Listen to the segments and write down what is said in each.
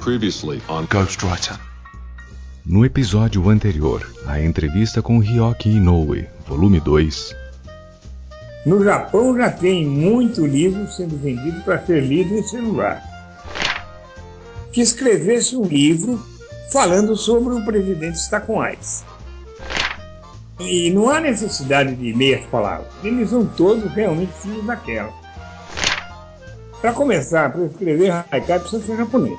Previously on Ghostwriter. No episódio anterior, a entrevista com Ryoki Inoue, volume 2. No Japão já tem muito livro sendo vendido para ser lido em celular. Que escrevesse um livro falando sobre o presidente está com AIDS. E não há necessidade de meias palavras. Eles são todos realmente filhos daquela. Para começar, para escrever Haikai precisa ser japonês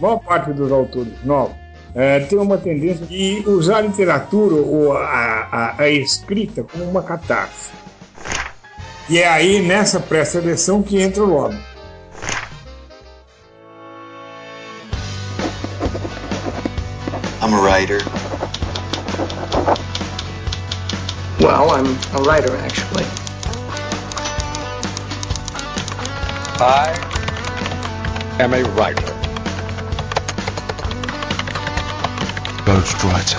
maior parte dos autores novos é, tem uma tendência de usar a literatura ou a, a, a escrita como uma catarse. E é aí, nessa pré-seleção, que entra o lobby. I'm a writer. I'm a writer, actually. I am a writer. Ghostwriter.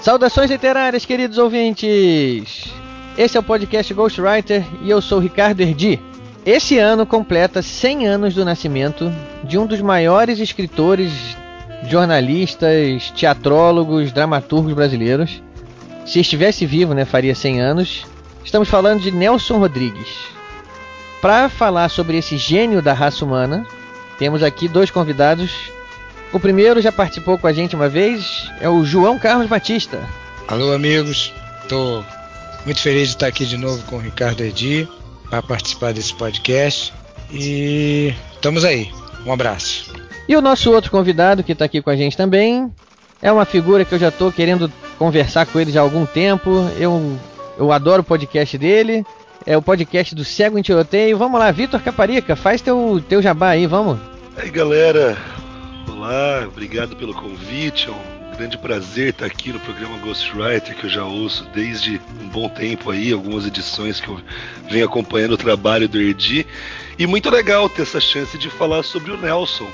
Saudações literárias, queridos ouvintes! Esse é o podcast Ghostwriter e eu sou Ricardo Erdi. Esse ano completa 100 anos do nascimento de um dos maiores escritores, jornalistas, teatrólogos, dramaturgos brasileiros. Se estivesse vivo, né, faria 100 anos. Estamos falando de Nelson Rodrigues. Para falar sobre esse gênio da raça humana, temos aqui dois convidados. O primeiro já participou com a gente uma vez, é o João Carlos Batista. Alô, amigos. Estou muito feliz de estar aqui de novo com o Ricardo Edi para participar desse podcast. E estamos aí. Um abraço. E o nosso outro convidado que está aqui com a gente também é uma figura que eu já estou querendo conversar com ele já há algum tempo. Eu eu adoro o podcast dele. É o podcast do Cego em Tiroteio. Vamos lá, Vitor Caparica, faz teu, teu jabá aí, vamos. Aí, galera. Olá, obrigado pelo convite. É um grande prazer estar aqui no programa Ghostwriter, que eu já ouço desde um bom tempo aí, algumas edições que eu venho acompanhando o trabalho do Erdi. E muito legal ter essa chance de falar sobre o Nelson,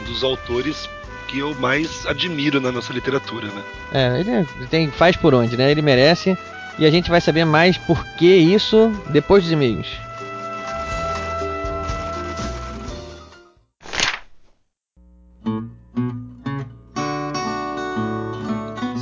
um dos autores que eu mais admiro na nossa literatura, né? É, ele tem, faz por onde, né? Ele merece e a gente vai saber mais por que isso depois dos e-mails.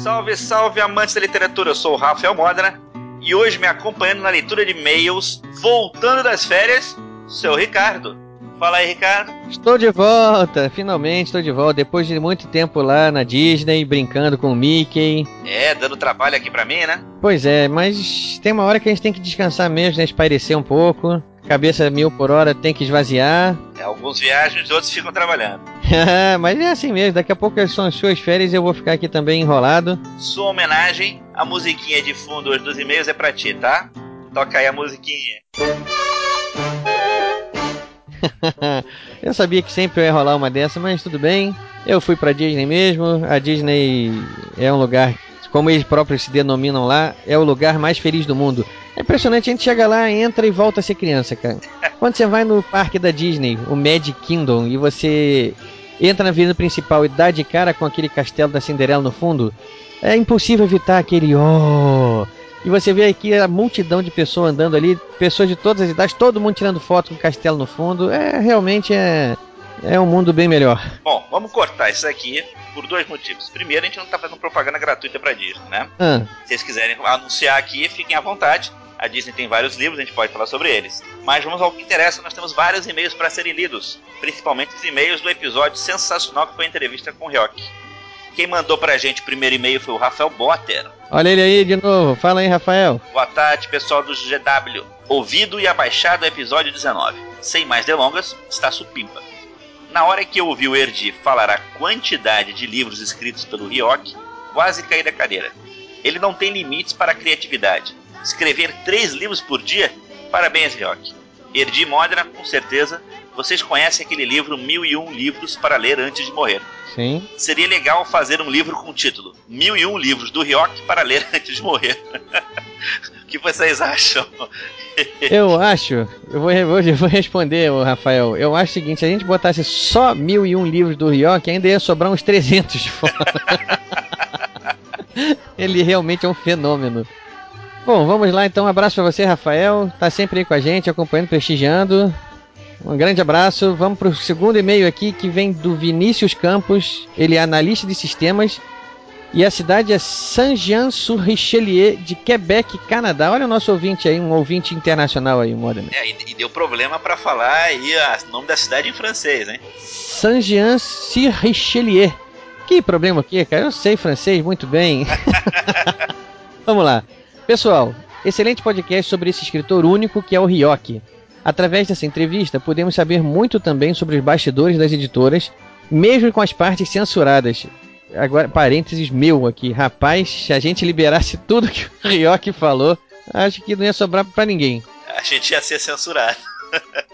Salve, salve amantes da literatura, eu sou o Rafael Modena e hoje me acompanhando na leitura de e-mails, voltando das férias, seu Ricardo. Fala aí, Ricardo. Estou de volta, finalmente estou de volta. Depois de muito tempo lá na Disney, brincando com o Mickey. É, dando trabalho aqui pra mim, né? Pois é, mas tem uma hora que a gente tem que descansar mesmo, né? Espairecer um pouco. Cabeça mil por hora tem que esvaziar. É, alguns viajam e outros ficam trabalhando. mas é assim mesmo, daqui a pouco são as suas férias e eu vou ficar aqui também enrolado. Sua homenagem, a musiquinha de fundo hoje dos e-mails é pra ti, tá? Toca aí a musiquinha. eu sabia que sempre ia rolar uma dessa, mas tudo bem. Eu fui pra Disney mesmo. A Disney é um lugar, como eles próprios se denominam lá, é o lugar mais feliz do mundo. É impressionante, a gente chega lá, entra e volta a ser criança, cara. Quando você vai no parque da Disney, o Magic Kingdom, e você entra na avenida principal e dá de cara com aquele castelo da Cinderela no fundo, é impossível evitar aquele oh e você vê aqui a multidão de pessoas andando ali, pessoas de todas as idades, todo mundo tirando foto com o castelo no fundo. É realmente é, é um mundo bem melhor. Bom, vamos cortar isso aqui por dois motivos. Primeiro, a gente não tá fazendo propaganda gratuita pra Disney, né? Ah. Se vocês quiserem anunciar aqui, fiquem à vontade. A Disney tem vários livros, a gente pode falar sobre eles. Mas vamos ao que interessa, nós temos vários e-mails para serem lidos. Principalmente os e-mails do episódio sensacional que foi a entrevista com o Ryoki. Quem mandou pra gente o primeiro e-mail foi o Rafael Botter. Olha ele aí de novo. Fala aí, Rafael. Boa tarde, pessoal do GW. Ouvido e abaixado o episódio 19. Sem mais delongas, está supimpa. Na hora que eu ouvi o Erdi falar a quantidade de livros escritos pelo Ryoki, quase caí da cadeira. Ele não tem limites para a criatividade. Escrever três livros por dia? Parabéns, Ryoki. Erdi Modena, com certeza, vocês conhecem aquele livro Mil e Um Livros para Ler Antes de Morrer. Sim. Seria legal fazer um livro com o título Mil e Um Livros do Ryoki para Ler Antes de Morrer. O que vocês acham? Eu acho, eu vou, eu vou responder, Rafael. Eu acho o seguinte: se a gente botasse só mil e um livros do Ryoki, ainda ia sobrar uns 300 de fora. Ele realmente é um fenômeno. Bom, vamos lá então. Um abraço para você, Rafael. Tá sempre aí com a gente, acompanhando, prestigiando. Um grande abraço. Vamos para o segundo e-mail aqui que vem do Vinícius Campos. Ele é analista de sistemas e a cidade é Saint-Jean-sur-Richelieu, de Quebec, Canadá. Olha o nosso ouvinte aí, um ouvinte internacional aí, Modern. É, e, e deu problema para falar aí o nome da cidade em francês, hein? Saint-Jean-sur-Richelieu. Que problema aqui, cara? Eu sei francês muito bem. Vamos lá. Pessoal, excelente podcast sobre esse escritor único que é o Ryoki. Através dessa entrevista, podemos saber muito também sobre os bastidores das editoras, mesmo com as partes censuradas agora, parênteses meu aqui. Rapaz, se a gente liberasse tudo que o Ryoki falou, acho que não ia sobrar pra ninguém. A gente ia ser censurado.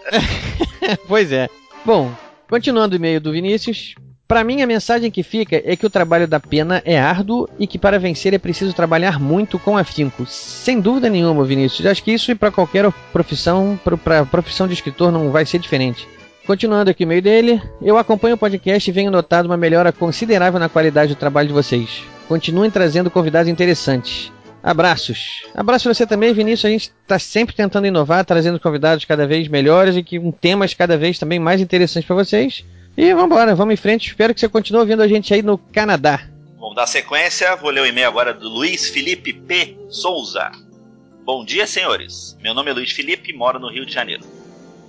pois é. Bom, continuando o e-mail do Vinícius. Para mim, a mensagem que fica é que o trabalho da pena é árduo e que para vencer é preciso trabalhar muito com afinco. Sem dúvida nenhuma, Vinícius. Acho que isso para qualquer profissão, para a profissão de escritor, não vai ser diferente. Continuando aqui o meio dele, eu acompanho o podcast e venho notado uma melhora considerável na qualidade do trabalho de vocês. Continuem trazendo convidados interessantes. Abraços. Abraço você também, Vinícius. A gente está sempre tentando inovar, trazendo convidados cada vez melhores e com temas cada vez também mais interessantes para vocês. E vamos embora, vamos em frente. Espero que você continue ouvindo a gente aí no Canadá. Vamos dar sequência. Vou ler o e-mail agora do Luiz Felipe P. Souza. Bom dia, senhores. Meu nome é Luiz Felipe e moro no Rio de Janeiro.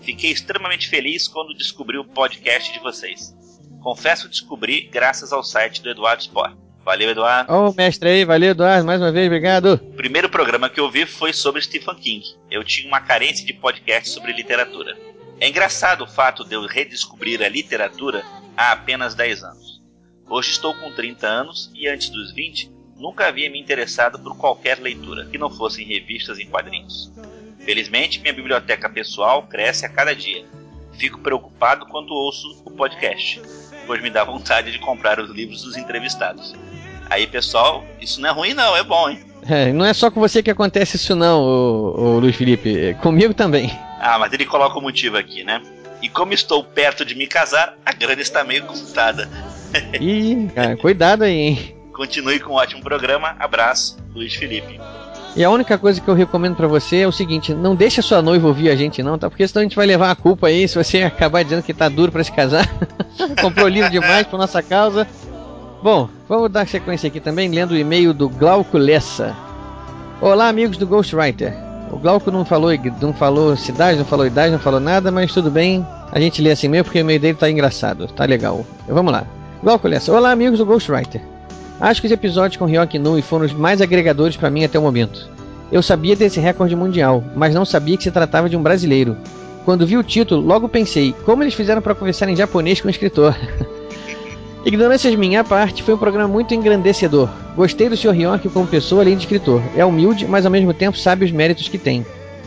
Fiquei extremamente feliz quando descobri o podcast de vocês. Confesso descobri graças ao site do Eduardo Sport. Valeu, Eduardo. Ô, oh, mestre aí, valeu, Eduardo, mais uma vez, obrigado. O primeiro programa que eu vi foi sobre Stephen King. Eu tinha uma carência de podcast sobre literatura. É engraçado o fato de eu redescobrir a literatura há apenas 10 anos. Hoje estou com 30 anos e antes dos 20 nunca havia me interessado por qualquer leitura que não fossem revistas em quadrinhos. Felizmente, minha biblioteca pessoal cresce a cada dia. Fico preocupado quando ouço o podcast, pois me dá vontade de comprar os livros dos entrevistados. Aí, pessoal, isso não é ruim não, é bom, hein? É, não é só com você que acontece isso não, Luiz Felipe, é comigo também. Ah, mas ele coloca o motivo aqui, né? E como estou perto de me casar, a grana está meio contada. Ih, cara, cuidado aí, hein? Continue com um ótimo programa. Abraço, Luiz Felipe. E a única coisa que eu recomendo para você é o seguinte: não deixa sua noiva ouvir a gente, não, tá? Porque senão a gente vai levar a culpa aí se você acabar dizendo que tá duro para se casar. Comprou livro demais por nossa causa. Bom, vamos dar sequência aqui também, lendo o e-mail do Glauco Lessa. Olá, amigos do Ghostwriter. O Glauco não falou, não falou cidade, não falou idade, não falou nada, mas tudo bem. A gente lê assim mesmo porque o e-mail dele tá engraçado, tá legal. Vamos lá. Glauco Lessa. Olá, amigos do Ghostwriter. Acho que os episódios com Ryoki Nui foram os mais agregadores para mim até o momento. Eu sabia desse recorde mundial, mas não sabia que se tratava de um brasileiro. Quando vi o título, logo pensei, como eles fizeram para conversar em japonês com o escritor? Ignorâncias minha parte, foi um programa muito engrandecedor. Gostei do Sr. Ryoki como pessoa além de escritor. É humilde, mas ao mesmo tempo sabe os méritos que tem.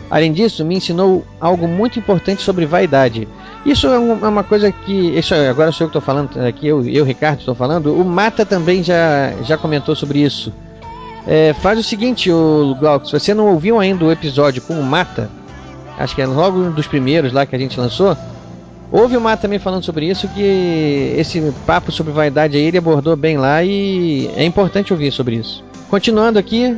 Além disso, me ensinou algo muito importante sobre vaidade. Isso é, é uma coisa que. Isso agora sou eu que estou falando aqui, eu, eu Ricardo, estou falando. O Mata também já, já comentou sobre isso. É, faz o seguinte, o Glauco, se você não ouviu ainda o episódio com o Mata, acho que é logo um dos primeiros lá que a gente lançou, ouve o Mata também falando sobre isso, que esse papo sobre vaidade aí ele abordou bem lá e é importante ouvir sobre isso. Continuando aqui,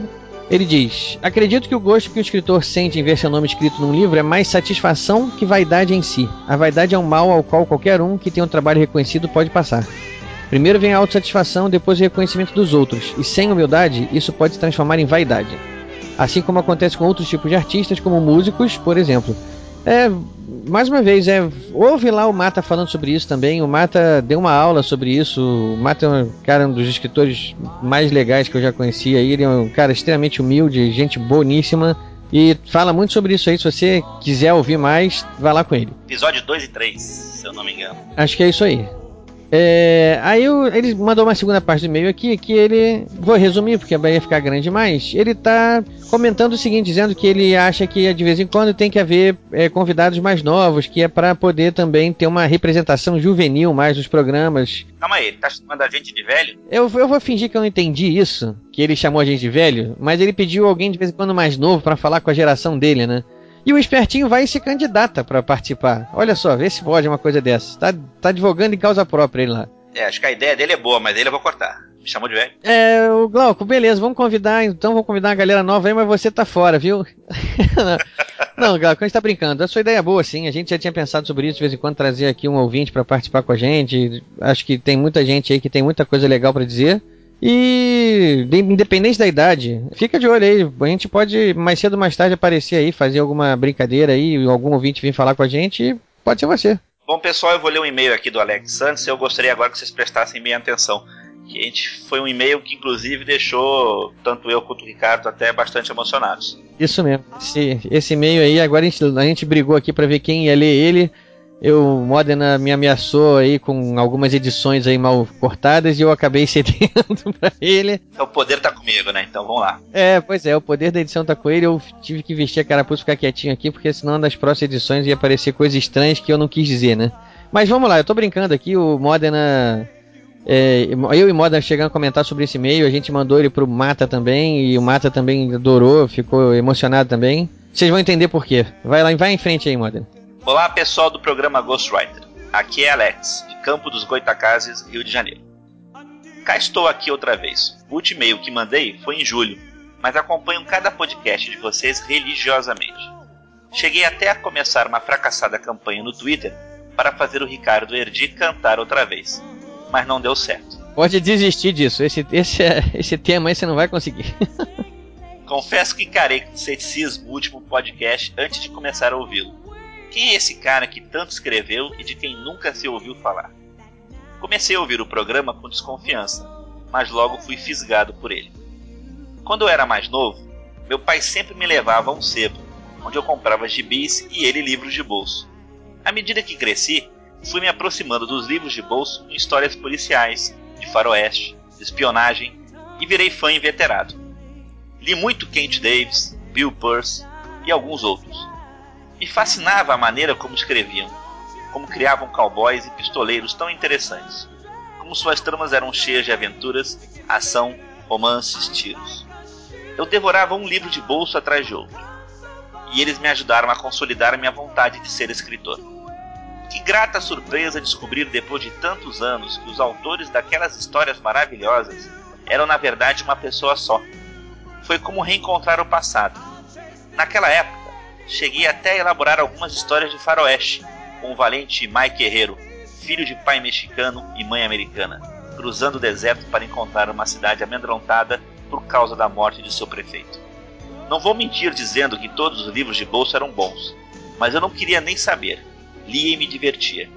ele diz: Acredito que o gosto que o escritor sente em ver seu nome escrito num livro é mais satisfação que vaidade em si. A vaidade é um mal ao qual qualquer um que tem um trabalho reconhecido pode passar. Primeiro vem a autossatisfação, depois o reconhecimento dos outros, e sem humildade, isso pode se transformar em vaidade. Assim como acontece com outros tipos de artistas, como músicos, por exemplo. É, mais uma vez, é, ouve lá o Mata falando sobre isso também. O Mata deu uma aula sobre isso. O Mata é um cara um dos escritores mais legais que eu já conheci. Aí. Ele é um cara extremamente humilde, gente boníssima. E fala muito sobre isso aí. Se você quiser ouvir mais, vá lá com ele. Episódio 2 e 3, se eu não me engano. Acho que é isso aí. É, aí eu, ele mandou uma segunda parte do e-mail aqui que ele. Vou resumir porque ia ficar grande demais. Ele tá comentando o seguinte, dizendo que ele acha que de vez em quando tem que haver é, convidados mais novos, que é para poder também ter uma representação juvenil mais nos programas. Calma aí, ele tá chamando a gente de velho? Eu, eu vou fingir que eu não entendi isso, que ele chamou a gente de velho, mas ele pediu alguém de vez em quando mais novo para falar com a geração dele, né? E o espertinho vai e se candidata para participar. Olha só, vê se pode uma coisa dessa. Tá, tá advogando em causa própria ele lá. É, acho que a ideia dele é boa, mas ele eu vou cortar. Me chamou de velho. É, o Glauco, beleza, vamos convidar, então vamos convidar uma galera nova aí, mas você tá fora, viu? não, Glauco, a gente tá brincando. A sua ideia é boa, sim. A gente já tinha pensado sobre isso, de vez em quando trazer aqui um ouvinte para participar com a gente. Acho que tem muita gente aí que tem muita coisa legal para dizer. E independente da idade, fica de olho aí. A gente pode mais cedo ou mais tarde aparecer aí, fazer alguma brincadeira aí, algum ouvinte vir falar com a gente. Pode ser você. Bom, pessoal, eu vou ler um e-mail aqui do Alex Santos. Eu gostaria agora que vocês prestassem bem atenção. Que a gente foi um e-mail que inclusive deixou tanto eu quanto o Ricardo até bastante emocionados. Isso mesmo. Esse, esse e-mail aí, agora a gente, a gente brigou aqui para ver quem ia ler ele. Eu, Modena me ameaçou aí com algumas edições aí mal cortadas e eu acabei cedendo pra ele. O poder tá comigo, né? Então vamos lá. É, pois é, o poder da edição tá com ele. Eu tive que vestir a carapuça e ficar quietinho aqui, porque senão nas próximas edições ia aparecer coisas estranhas que eu não quis dizer, né? Mas vamos lá, eu tô brincando aqui, o Modena. É, eu e Modena chegando a comentar sobre esse e-mail, a gente mandou ele pro Mata também, e o Mata também adorou, ficou emocionado também. Vocês vão entender por quê. Vai lá, vai em frente aí, Modena. Olá pessoal do programa Ghostwriter. Aqui é Alex, de Campo dos Goitacazes, Rio de Janeiro. Cá estou aqui outra vez. O último e-mail que mandei foi em julho, mas acompanho cada podcast de vocês religiosamente. Cheguei até a começar uma fracassada campanha no Twitter para fazer o Ricardo Erdi cantar outra vez, mas não deu certo. Pode desistir disso, esse, esse, esse tema aí você não vai conseguir. Confesso que encarei com ceticismo o último podcast antes de começar a ouvi-lo quem é esse cara que tanto escreveu e de quem nunca se ouviu falar? Comecei a ouvir o programa com desconfiança, mas logo fui fisgado por ele. Quando eu era mais novo, meu pai sempre me levava a um sebo, onde eu comprava gibis e ele livros de bolso. À medida que cresci, fui me aproximando dos livros de bolso com histórias policiais, de faroeste, de espionagem e virei fã inveterado. Li muito Kent Davis, Bill Pearce e alguns outros. Me fascinava a maneira como escreviam, como criavam cowboys e pistoleiros tão interessantes, como suas tramas eram cheias de aventuras, ação, romances, tiros. Eu devorava um livro de bolso atrás de outro, e eles me ajudaram a consolidar minha vontade de ser escritor. Que grata surpresa descobrir depois de tantos anos que os autores daquelas histórias maravilhosas eram na verdade uma pessoa só. Foi como reencontrar o passado. Naquela época, cheguei até a elaborar algumas histórias de faroeste, com o valente Mike Guerreiro, filho de pai mexicano e mãe americana, cruzando o deserto para encontrar uma cidade amedrontada por causa da morte de seu prefeito. Não vou mentir dizendo que todos os livros de bolso eram bons, mas eu não queria nem saber. Lia e me divertia.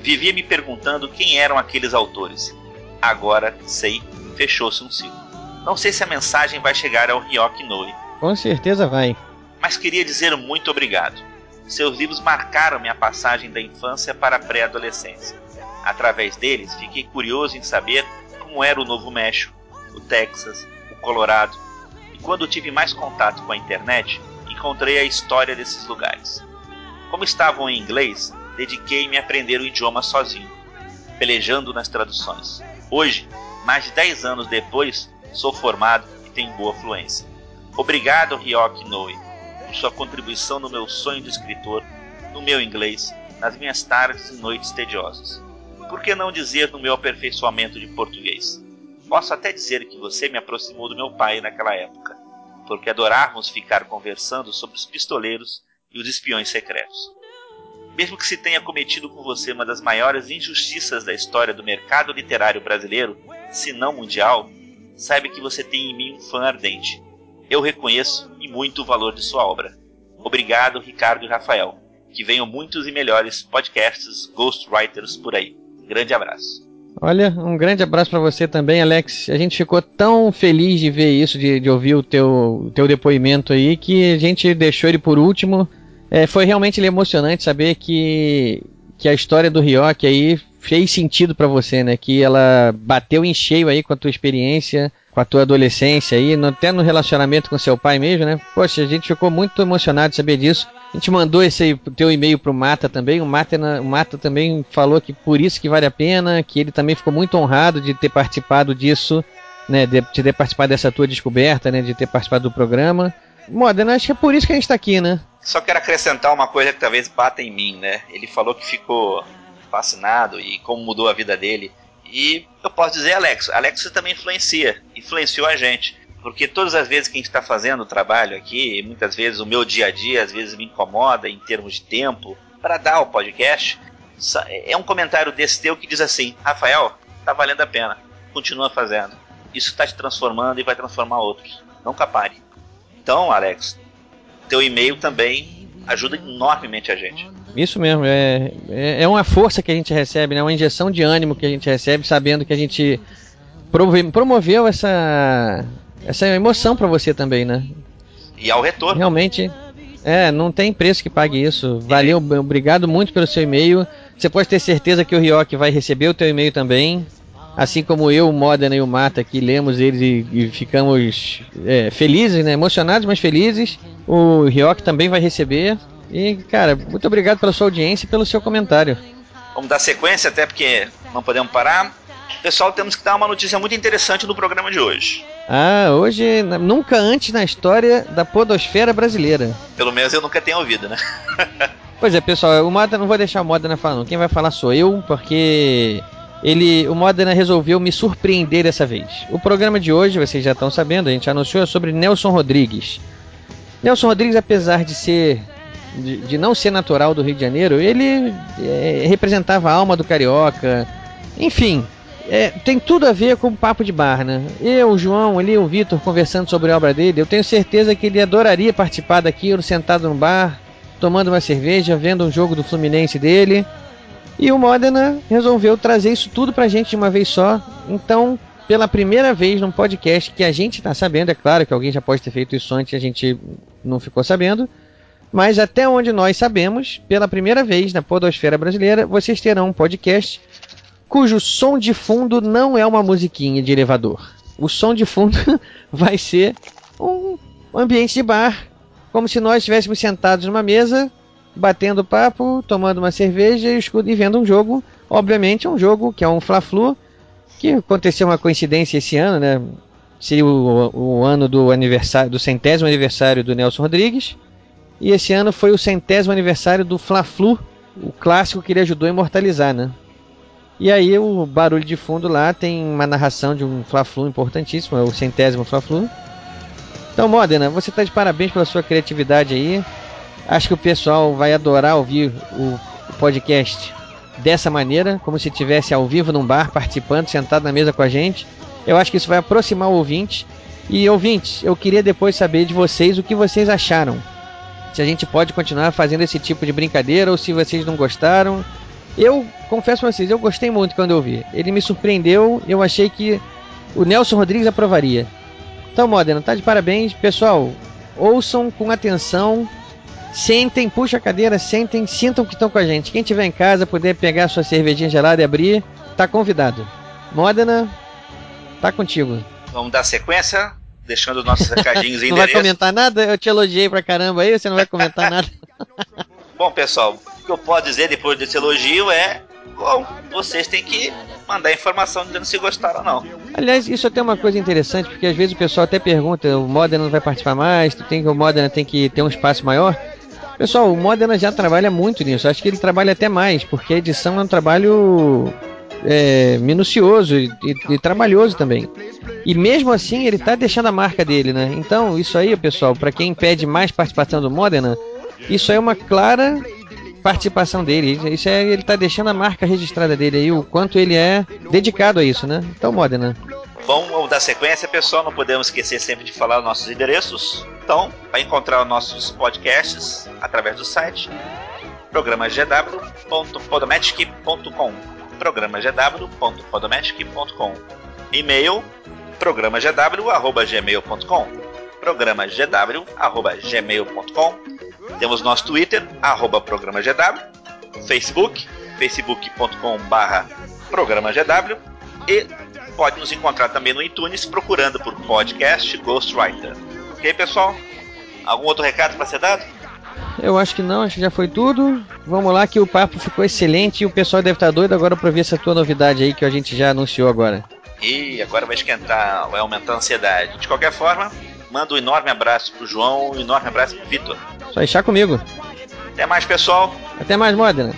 Vivia me perguntando quem eram aqueles autores. Agora, sei, fechou-se um ciclo. Não sei se a mensagem vai chegar ao Ryok Noi. Com certeza vai mas queria dizer muito obrigado. Seus livros marcaram minha passagem da infância para a pré-adolescência. Através deles, fiquei curioso em saber como era o Novo México, o Texas, o Colorado, e quando tive mais contato com a internet, encontrei a história desses lugares. Como estavam em inglês, dediquei-me a aprender o idioma sozinho, pelejando nas traduções. Hoje, mais de 10 anos depois, sou formado e tenho boa fluência. Obrigado, Ryok Noi, por sua contribuição no meu sonho de escritor, no meu inglês, nas minhas tardes e noites tediosas. Por que não dizer no meu aperfeiçoamento de português? Posso até dizer que você me aproximou do meu pai naquela época, porque adorávamos ficar conversando sobre os pistoleiros e os espiões secretos. Mesmo que se tenha cometido com você uma das maiores injustiças da história do mercado literário brasileiro, se não mundial, saiba que você tem em mim um fã ardente eu reconheço muito o valor de sua obra. Obrigado, Ricardo e Rafael. Que venham muitos e melhores podcasts Ghostwriters por aí. Grande abraço. Olha, um grande abraço para você também, Alex. A gente ficou tão feliz de ver isso, de, de ouvir o teu, teu depoimento aí, que a gente deixou ele por último. É, foi realmente emocionante saber que, que a história do Ryok aí fez sentido para você, né? Que ela bateu em cheio aí com a tua experiência, com a tua adolescência aí, até no relacionamento com seu pai mesmo, né? Poxa, a gente ficou muito emocionado de saber disso. A gente mandou esse teu e-mail pro Mata também. O Mata, o Mata também falou que por isso que vale a pena, que ele também ficou muito honrado de ter participado disso, né? De, de ter participado dessa tua descoberta, né? De ter participado do programa. Modena, acho que é por isso que a gente tá aqui, né? Só quero acrescentar uma coisa que talvez bata em mim, né? Ele falou que ficou fascinado e como mudou a vida dele. E eu posso dizer, Alex, Alex também influencia, influenciou a gente. Porque todas as vezes que a gente está fazendo o trabalho aqui, muitas vezes o meu dia a dia às vezes me incomoda em termos de tempo para dar o podcast. É um comentário desse teu que diz assim: Rafael, tá valendo a pena, continua fazendo. Isso está te transformando e vai transformar outros. Nunca pare. Então, Alex, teu e-mail também ajuda enormemente a gente. Isso mesmo, é, é, é uma força que a gente recebe, né? uma injeção de ânimo que a gente recebe, sabendo que a gente promoveu essa, essa emoção para você também, né? E ao retorno. Realmente, é, não tem preço que pague isso. Valeu, obrigado muito pelo seu e-mail. Você pode ter certeza que o Ryoki vai receber o teu e-mail também. Assim como eu, o Modena e o Mata aqui lemos eles e, e ficamos é, felizes, né? Emocionados, mas felizes. O Ryoki também vai receber. E, cara, muito obrigado pela sua audiência e pelo seu comentário. Vamos dar sequência, até porque não podemos parar. Pessoal, temos que dar uma notícia muito interessante no programa de hoje. Ah, hoje, nunca antes na história da podosfera brasileira. Pelo menos eu nunca tenho ouvido, né? pois é, pessoal, o Moda, não vou deixar o Modena falar não. Quem vai falar sou eu, porque ele, o Modena resolveu me surpreender dessa vez. O programa de hoje, vocês já estão sabendo, a gente anunciou sobre Nelson Rodrigues. Nelson Rodrigues, apesar de ser de, de não ser natural do Rio de Janeiro, ele é, representava a alma do carioca. Enfim, é, tem tudo a ver com o papo de bar, né? Eu, o João, ali, o Vitor conversando sobre a obra dele, eu tenho certeza que ele adoraria participar daquilo, sentado no bar, tomando uma cerveja, vendo um jogo do Fluminense dele. E o Modena resolveu trazer isso tudo pra gente de uma vez só. Então, pela primeira vez num podcast que a gente está sabendo, é claro que alguém já pode ter feito isso antes e a gente não ficou sabendo. Mas até onde nós sabemos, pela primeira vez na Podosfera Brasileira, vocês terão um podcast cujo som de fundo não é uma musiquinha de elevador. O som de fundo vai ser um ambiente de bar, como se nós estivéssemos sentados numa mesa batendo papo, tomando uma cerveja e vendo um jogo. Obviamente, um jogo que é um Fla-Flu, que aconteceu uma coincidência esse ano, né? Seria o, o, ano do aniversário, do centésimo aniversário do Nelson Rodrigues. E esse ano foi o centésimo aniversário do Fla-Flu, o clássico que ele ajudou a imortalizar, né? E aí o barulho de fundo lá tem uma narração de um Fla-Flu importantíssimo, é o centésimo Fla-Flu. Então, Modena, você está de parabéns pela sua criatividade aí. Acho que o pessoal vai adorar ouvir o podcast dessa maneira, como se estivesse ao vivo num bar, participando, sentado na mesa com a gente. Eu acho que isso vai aproximar o ouvinte. E ouvintes, eu queria depois saber de vocês o que vocês acharam. Se a gente pode continuar fazendo esse tipo de brincadeira ou se vocês não gostaram. Eu confesso pra vocês, eu gostei muito quando eu vi. Ele me surpreendeu, eu achei que o Nelson Rodrigues aprovaria. Então, Modena, tá de parabéns. Pessoal, ouçam com atenção Sentem, puxa a cadeira, sentem, sintam que estão com a gente. Quem tiver em casa, puder pegar sua cervejinha gelada e abrir, tá convidado. Modena, tá contigo. Vamos dar sequência, deixando nossos recadinhos em Não vai comentar nada? Eu te elogiei pra caramba aí, você não vai comentar nada. Bom, pessoal, o que eu posso dizer depois desse elogio é bom, vocês têm que mandar informação dizendo se gostaram ou não. Aliás, isso é até uma coisa interessante, porque às vezes o pessoal até pergunta, o Modena não vai participar mais, tu tem que o Modena tem que ter um espaço maior. Pessoal, o Modena já trabalha muito nisso. Acho que ele trabalha até mais, porque a edição é um trabalho é, minucioso e, e, e, trabalhoso também. E mesmo assim, ele está deixando a marca dele, né? Então, isso aí, pessoal, para quem pede mais participação do Modena, isso é uma clara participação dele. Isso é, ele está deixando a marca registrada dele aí, o quanto ele é dedicado a isso, né? Então, Modena. Bom, vamos dar sequência, pessoal. Não podemos esquecer sempre de falar os nossos endereços. Então, vai encontrar os nossos podcasts através do site programagw.podomatic.com programagw.podomatic.com E-mail programagw.gmail.com programagw.gmail.com Temos nosso Twitter, arroba programagw Facebook, facebook.com barra programa GW e pode nos encontrar também no iTunes procurando por podcast Ghostwriter. Ok, pessoal? Algum outro recado para ser dado? Eu acho que não, acho que já foi tudo. Vamos lá que o papo ficou excelente e o pessoal deve estar doido agora para ver essa tua novidade aí que a gente já anunciou agora. E agora vai esquentar, vai aumentar a ansiedade. De qualquer forma, manda um enorme abraço pro João, um enorme abraço pro Vitor. Só deixar comigo. Até mais, pessoal. Até mais, Modena.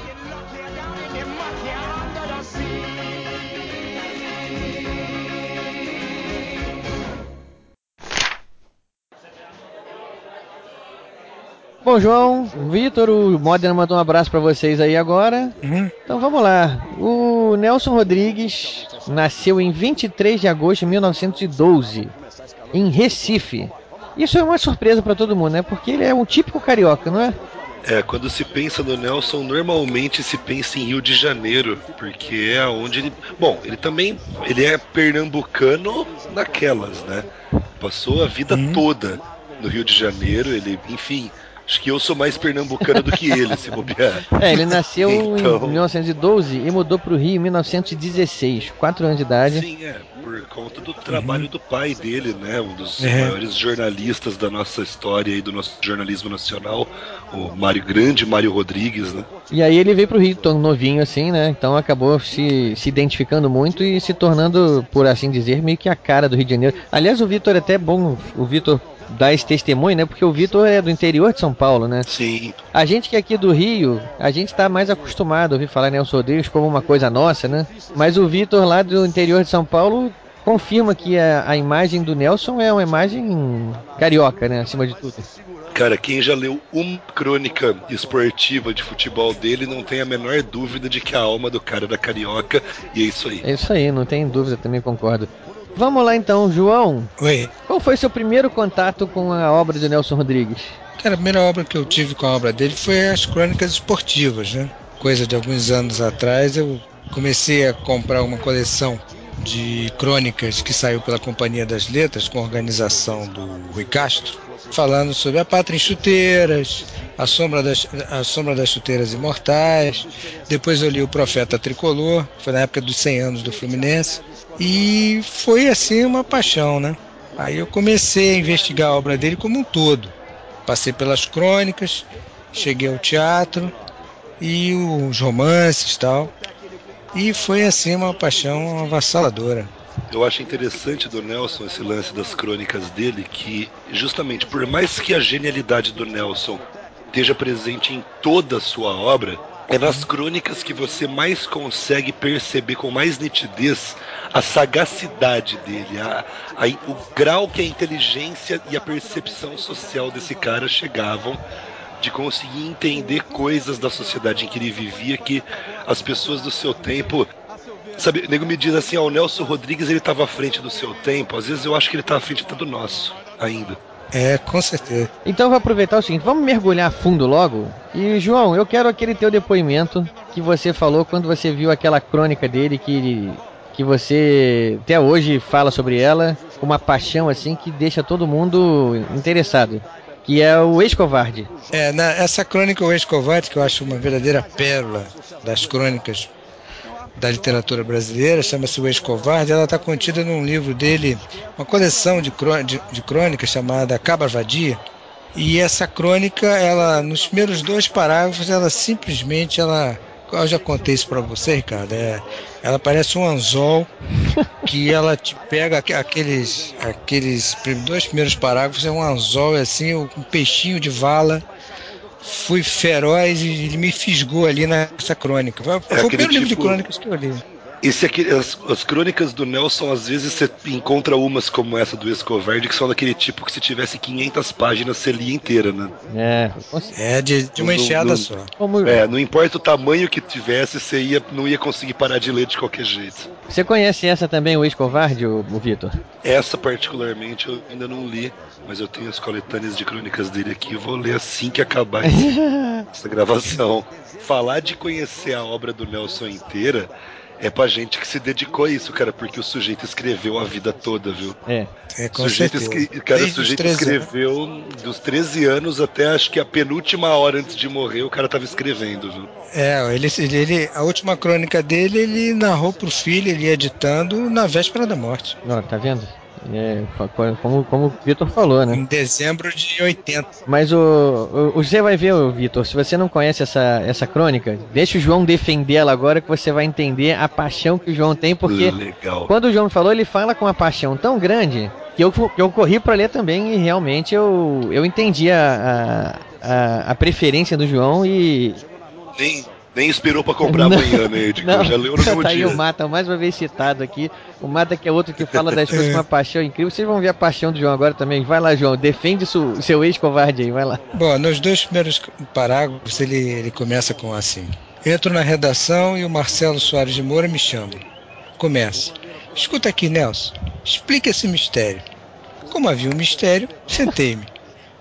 Bom, João, Vitor, o Modena mandou um abraço para vocês aí agora. Uhum. Então vamos lá. O Nelson Rodrigues nasceu em 23 de agosto de 1912, em Recife. Isso é uma surpresa para todo mundo, né? Porque ele é um típico carioca, não é? É, quando se pensa no Nelson, normalmente se pensa em Rio de Janeiro, porque é onde ele. Bom, ele também. Ele é pernambucano naquelas, né? Passou a vida Uhum. toda no Rio de Janeiro, ele, enfim. Acho que eu sou mais pernambucano do que ele, se bobear. É, ele nasceu Então- em 1912 e mudou para o Rio em 1916, 4 anos de idade. Sim, é, por conta do trabalho do pai dele, né? Um dos É. maiores jornalistas da nossa história e do nosso jornalismo nacional, o Mário Grande, Mário Rodrigues, né? E aí ele veio pro Rio tão novinho assim, né? Então acabou se, se identificando muito e se tornando, por assim dizer, meio que a cara do Rio de Janeiro. Aliás, o Vitor é até bom, o Vitor dá esse testemunho, né? Porque o Vitor é do interior de São Paulo, né? Sim, A gente que é aqui do Rio, a gente tá mais acostumado a ouvir falar Nelson Rodrigues como uma coisa nossa, né? Mas o Vitor lá do interior de São Paulo confirma que a, a imagem do Nelson é uma imagem carioca, né? Acima de tudo. Cara, quem já leu uma crônica esportiva de futebol dele não tem a menor dúvida de que a alma do cara era carioca, e é isso aí. É isso aí, não tem dúvida, também concordo. Vamos lá então, João. Oi. Qual foi seu primeiro contato com a obra de Nelson Rodrigues? Cara, a primeira obra que eu tive com a obra dele foi as crônicas esportivas, né? Coisa de alguns anos atrás eu comecei a comprar uma coleção de crônicas que saiu pela Companhia das Letras, com organização do Rui Castro, falando sobre a pátria em chuteiras, a sombra das, a sombra das chuteiras imortais. Depois eu li o Profeta Tricolor, foi na época dos 100 anos do Fluminense. E foi assim uma paixão, né? Aí eu comecei a investigar a obra dele como um todo. Passei pelas crônicas, cheguei ao teatro e os romances tal. E foi assim uma paixão avassaladora. Eu acho interessante do Nelson esse lance das crônicas dele, que justamente por mais que a genialidade do Nelson esteja presente em toda a sua obra, é nas crônicas que você mais consegue perceber com mais nitidez a sagacidade dele, a, a- o grau que a inteligência e a percepção social desse cara chegavam de conseguir entender coisas da sociedade em que ele vivia que as pessoas do seu tempo Sabe, o nego me diz assim, ó, o Nelson Rodrigues ele tava à frente do seu tempo, às vezes eu acho que ele tá à frente até do nosso, ainda. É, com certeza. Então eu vou aproveitar o seguinte, vamos mergulhar fundo logo. E João, eu quero aquele teu depoimento que você falou quando você viu aquela crônica dele que que você até hoje fala sobre ela com uma paixão assim que deixa todo mundo interessado, que é o ex-covarde. É, na, essa crônica O Ex-Covarde, que eu acho uma verdadeira pérola das crônicas da literatura brasileira, chama-se O Ex-Covarde, ela está contida num livro dele, uma coleção de, de, de crônicas chamada Cabra Vadia, e essa crônica, ela nos primeiros dois parágrafos, ela simplesmente, ela, eu já contei isso para você, Ricardo, é, ela parece um anzol que ela te pega aque- aqueles, aqueles dois primeiros parágrafos, é um anzol assim, um peixinho de vala, fui feroz e ele me fisgou ali nessa crônica. Foi, foi o primeiro livro de tipo- crônicas que eu li. Esse aqui, as, as crônicas do Nelson, às vezes você encontra umas como essa do Escovarde, que são daquele tipo que se tivesse 500 páginas você lia inteira, né? É, É, de, de uma Não- enxada só. como É, não importa o tamanho que tivesse, você ia, não ia conseguir parar de ler de qualquer jeito. você conhece essa também, o ex-covarde, o, o Vitor? Essa particularmente eu ainda não li, mas eu tenho as coletâneas de crônicas dele aqui e vou ler assim que acabar essa gravação. Falar de conhecer a obra do Nelson inteira é pra gente que se dedicou a isso, cara, porque o sujeito escreveu a vida toda, viu? É. É, com O sujeito, certeza. cara, o Desde os sujeito 13 anos. escreveu dos 13 anos até acho que a penúltima hora antes de morrer, o cara tava escrevendo, viu? É, ele, ele, a última crônica dele, ele narrou pro filho, ele ia editando na véspera da morte. Ó, tá vendo? É, como, como o Vitor falou, né? Em dezembro de 80. Mas o, o, o- você vai ver, Vitor, se você não conhece essa, essa crônica, deixa o João defender ela agora que você vai entender a paixão que o João tem, porque Legal. quando o João falou, ele fala com uma paixão tão grande que eu, que eu corri pra ler também e realmente eu, eu entendi a, a, a, a preferência do João e. Nem, nem esperou pra comprar Não, amanhã, né, Ed? Não, Já leu no mesmo tá aí dia. o Mata, mais uma vez citado aqui. O Mata que é outro que fala das coisas com uma paixão incrível. Vocês vão ver a paixão do João agora também. Vai lá, João, defende su- seu ex-covarde aí, vai lá. Bom, nos dois primeiros parágrafos ele, ele começa com assim: Entro na redação e o Marcelo Soares de Moura me chama. Começa. Escuta aqui, Nelson. Explica esse mistério. Como havia um mistério, sentei-me.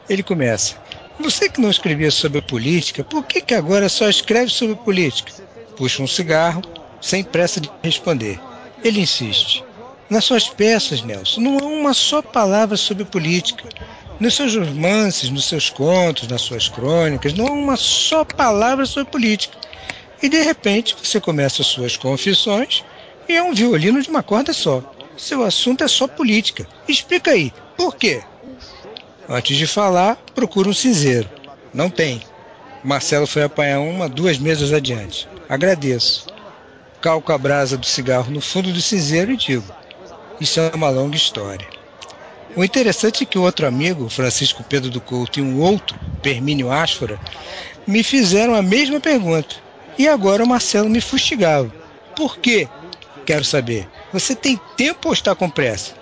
Ele começa. Você que não escrevia sobre política, por que, que agora só escreve sobre política? Puxa um cigarro, sem pressa de responder. Ele insiste. Nas suas peças, Nelson, não há uma só palavra sobre política. Nos seus romances, nos seus contos, nas suas crônicas, não há uma só palavra sobre política. E de repente você começa as suas confissões e é um violino de uma corda só. Seu assunto é só política. Explica aí, por quê? Antes de falar, procura um cinzeiro. Não tem. Marcelo foi apanhar uma duas mesas adiante. Agradeço. Calco a brasa do cigarro no fundo do cinzeiro e digo: Isso é uma longa história. O interessante é que outro amigo, Francisco Pedro do Couto, e um outro, Permínio Ásfora, me fizeram a mesma pergunta. E agora o Marcelo me fustigava. Por quê? Quero saber. Você tem tempo ou está com pressa?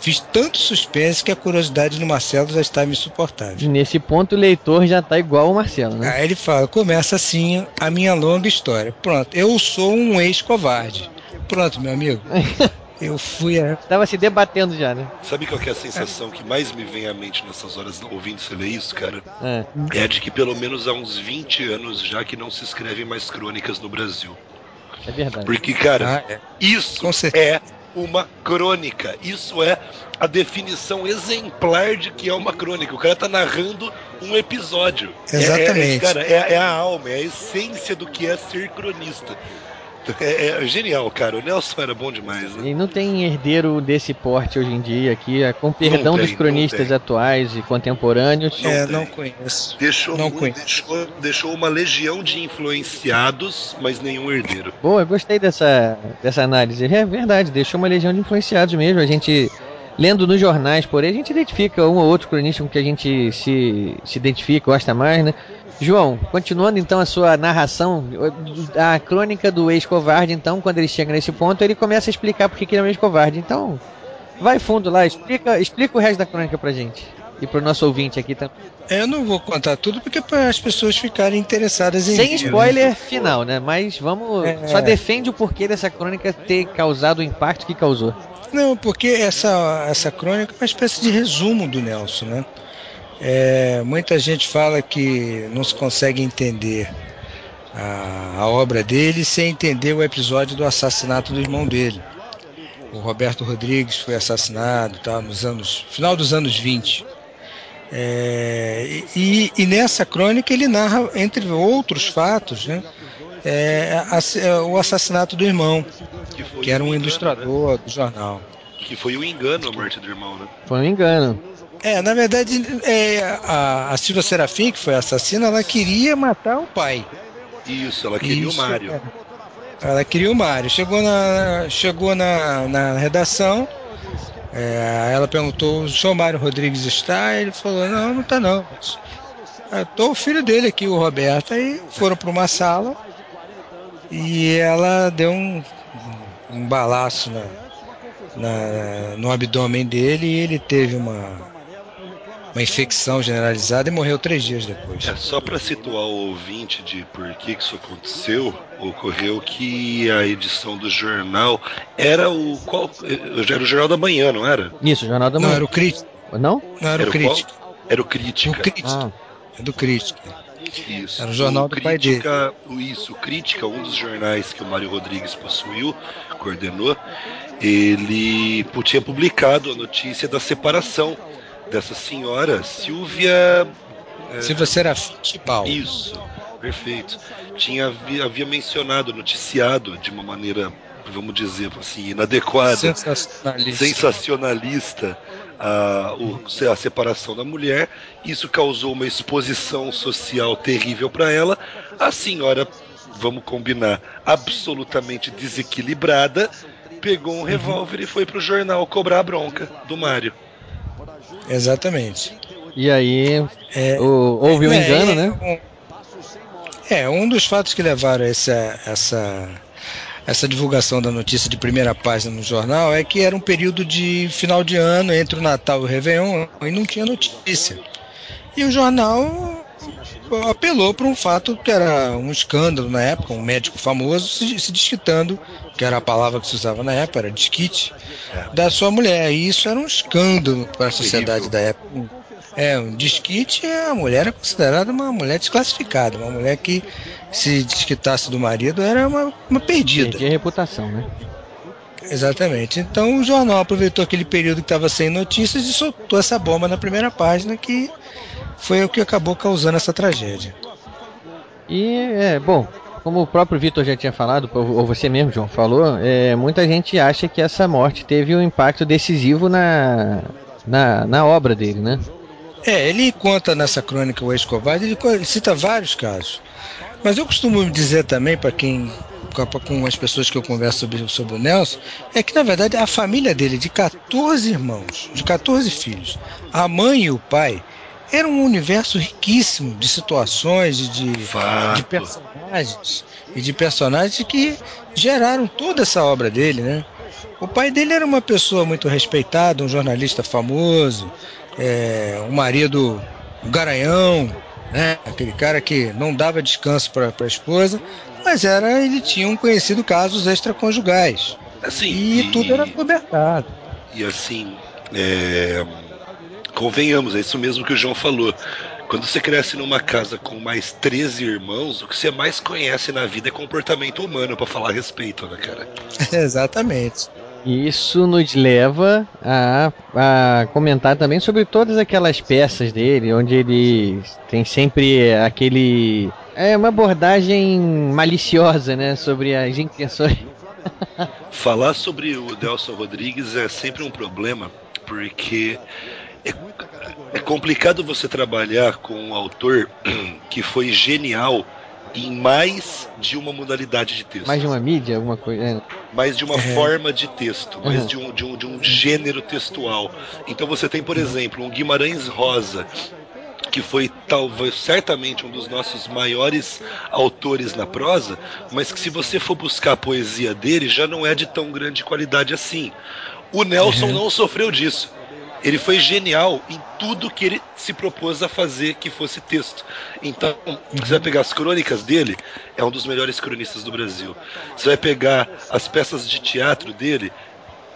Fiz tanto suspense que a curiosidade do Marcelo já estava insuportável. Nesse ponto o leitor já tá igual o Marcelo, né? Aí ele fala: começa assim a minha longa história. Pronto, eu sou um ex-covarde. Pronto, meu amigo. Eu fui a. Tava se debatendo já, né? Sabe qual que é a sensação que mais me vem à mente nessas horas ouvindo você ler isso, cara? É. É a de que pelo menos há uns 20 anos já que não se escrevem mais crônicas no Brasil. É verdade. Porque, cara, Ah, é. isso é uma crônica. Isso é a definição exemplar de que é uma crônica. O cara tá narrando um episódio. É- é- Exatamente. É, cara, é, é a alma, é a essência do que é ser cronista. É, é genial, cara. O Nelson era bom demais, né? E não tem herdeiro desse porte hoje em dia aqui, é, com perdão tem, dos não cronistas atuais e contemporâneos. É, tem. não conheço. Deixou, Não conheço. deixou, deixou uma legião de influenciados, mas nenhum herdeiro. Boa, eu gostei dessa, dessa análise. É verdade, deixou uma legião de influenciados mesmo. A gente, lendo nos jornais por aí, a gente identifica um ou outro cronista com que a gente se, se identifica, gosta mais, né? João, continuando então a sua narração, a crônica do ex-covarde, então, quando ele chega nesse ponto, ele começa a explicar por que ele é um ex-covarde. Então, vai fundo lá, explica, explica o resto da crônica pra gente. E pro nosso ouvinte aqui também. Eu não vou contar tudo porque é para as pessoas ficarem interessadas em. Sem né? spoiler final, né? Mas vamos. É. Só defende o porquê dessa crônica ter causado o impacto que causou. Não, porque essa, essa crônica é uma espécie de resumo do Nelson, né? É, muita gente fala que não se consegue entender a, a obra dele sem entender o episódio do assassinato do irmão dele. O Roberto Rodrigues foi assassinado tá, nos anos. final dos anos 20. É, e, e nessa crônica ele narra, entre outros fatos, né, é, é, o assassinato do irmão, Que, que era um engano, ilustrador do jornal. né? Que foi o engano a morte do irmão, né? Foi um engano. É, na verdade, é, a, a Silvia Serafim, que foi assassina, ela queria matar o pai. Isso, ela queria Isso, o Mário. é. Ela queria o Mário. Chegou na, chegou na, na redação, é, ela perguntou: o senhor Mário Rodrigues está? Ele falou: não, não está não. Estou o filho dele aqui, o Roberto. Aí foram para uma sala e ela deu um, um balaço na, na- no abdômen dele e ele teve uma, uma infecção generalizada e morreu três dias depois. É, só para situar o ouvinte de por que, que isso aconteceu, ocorreu que a edição do jornal era o qual era o jornal da manhã, não era? Isso, Jornal da Não, Manhã. era o crítico. Não? Não era, Era o o qual? crítico. Era o O crítica. crítico. Ah, É do crítico. Isso. Era o jornal do pai dele. Crítica, o Isso, Crítica, um dos jornais que o Mário Rodrigues possuiu, coordenou, ele tinha publicado a notícia da separação dessa senhora, Silvia. é, Se você era Tibal. Isso, perfeito. Tinha havia, havia mencionado, noticiado de uma maneira, vamos dizer assim, inadequada, Sensacionalista. sensacionalista a, o- a separação da mulher. Isso causou uma exposição social terrível para ela. A senhora, vamos combinar, absolutamente desequilibrada, pegou um revólver e foi pro jornal cobrar a bronca do Mário. Exatamente. E aí É, o- houve um é, engano, é, né? um- É, um dos fatos que levaram essa, essa, essa divulgação da notícia de primeira página no jornal é que era um período de final de ano, entre o Natal e o Réveillon, e não tinha notícia. E o jornal apelou para um fato que era um escândalo na época, um médico famoso se, se desquitando, que era a palavra que se usava na época, era desquite, da sua mulher. E isso era um escândalo para a sociedade da época. É, um desquite, a mulher é considerada uma mulher desclassificada, uma mulher que se desquitasse do marido era uma, uma perdida. Perdi a reputação, né? Exatamente. Então o jornal aproveitou aquele período que estava sem notícias e soltou essa bomba na primeira página que foi o que acabou causando essa tragédia. E é bom, como o próprio Vitor já tinha falado, ou você mesmo, João, falou, é, muita gente acha que essa morte teve um impacto decisivo na, na, na obra dele, né? É, ele conta nessa crônica o ex-covarde, ele ele cita vários casos. Mas eu costumo dizer também para quem com as pessoas que eu converso sobre, sobre o Nelson, é que na verdade a família dele de 14 irmãos, de 14 filhos, a mãe e o pai era um universo riquíssimo de situações e de, de personagens e de personagens que geraram toda essa obra dele, né? O pai dele era uma pessoa muito respeitada, um jornalista famoso, é, um marido um garanhão, né? Aquele cara que não dava descanso para a esposa, mas era ele tinha um conhecido casos extraconjugais Assim, e, tudo era cobertado. E assim, é, convenhamos, é isso mesmo que o João falou. Quando você cresce numa casa com mais 13 irmãos, o que você mais conhece na vida é comportamento humano, pra falar a respeito, né, cara? Exatamente. E isso nos leva a, a comentar também sobre todas aquelas peças dele, onde ele tem sempre aquele. É uma abordagem maliciosa, né? Sobre as intenções. Falar sobre o Delson Rodrigues é sempre um problema, porque é, complicado você trabalhar com um autor que foi genial em mais de uma modalidade de texto. Mais de uma mídia, alguma coisa. é. mais de uma É. forma de texto, mais Uhum. de, um, de, um, de um gênero textual. Então você tem, por exemplo, um Guimarães Rosa, que foi talvez certamente um dos nossos maiores autores na prosa, mas que se você for buscar a poesia dele, já não é de tão grande qualidade assim. O Nelson Uhum. não sofreu disso. Ele foi genial em tudo que ele se propôs a fazer que fosse texto. Então, você vai pegar as crônicas dele, é um dos melhores cronistas do Brasil. Você vai pegar as peças de teatro dele,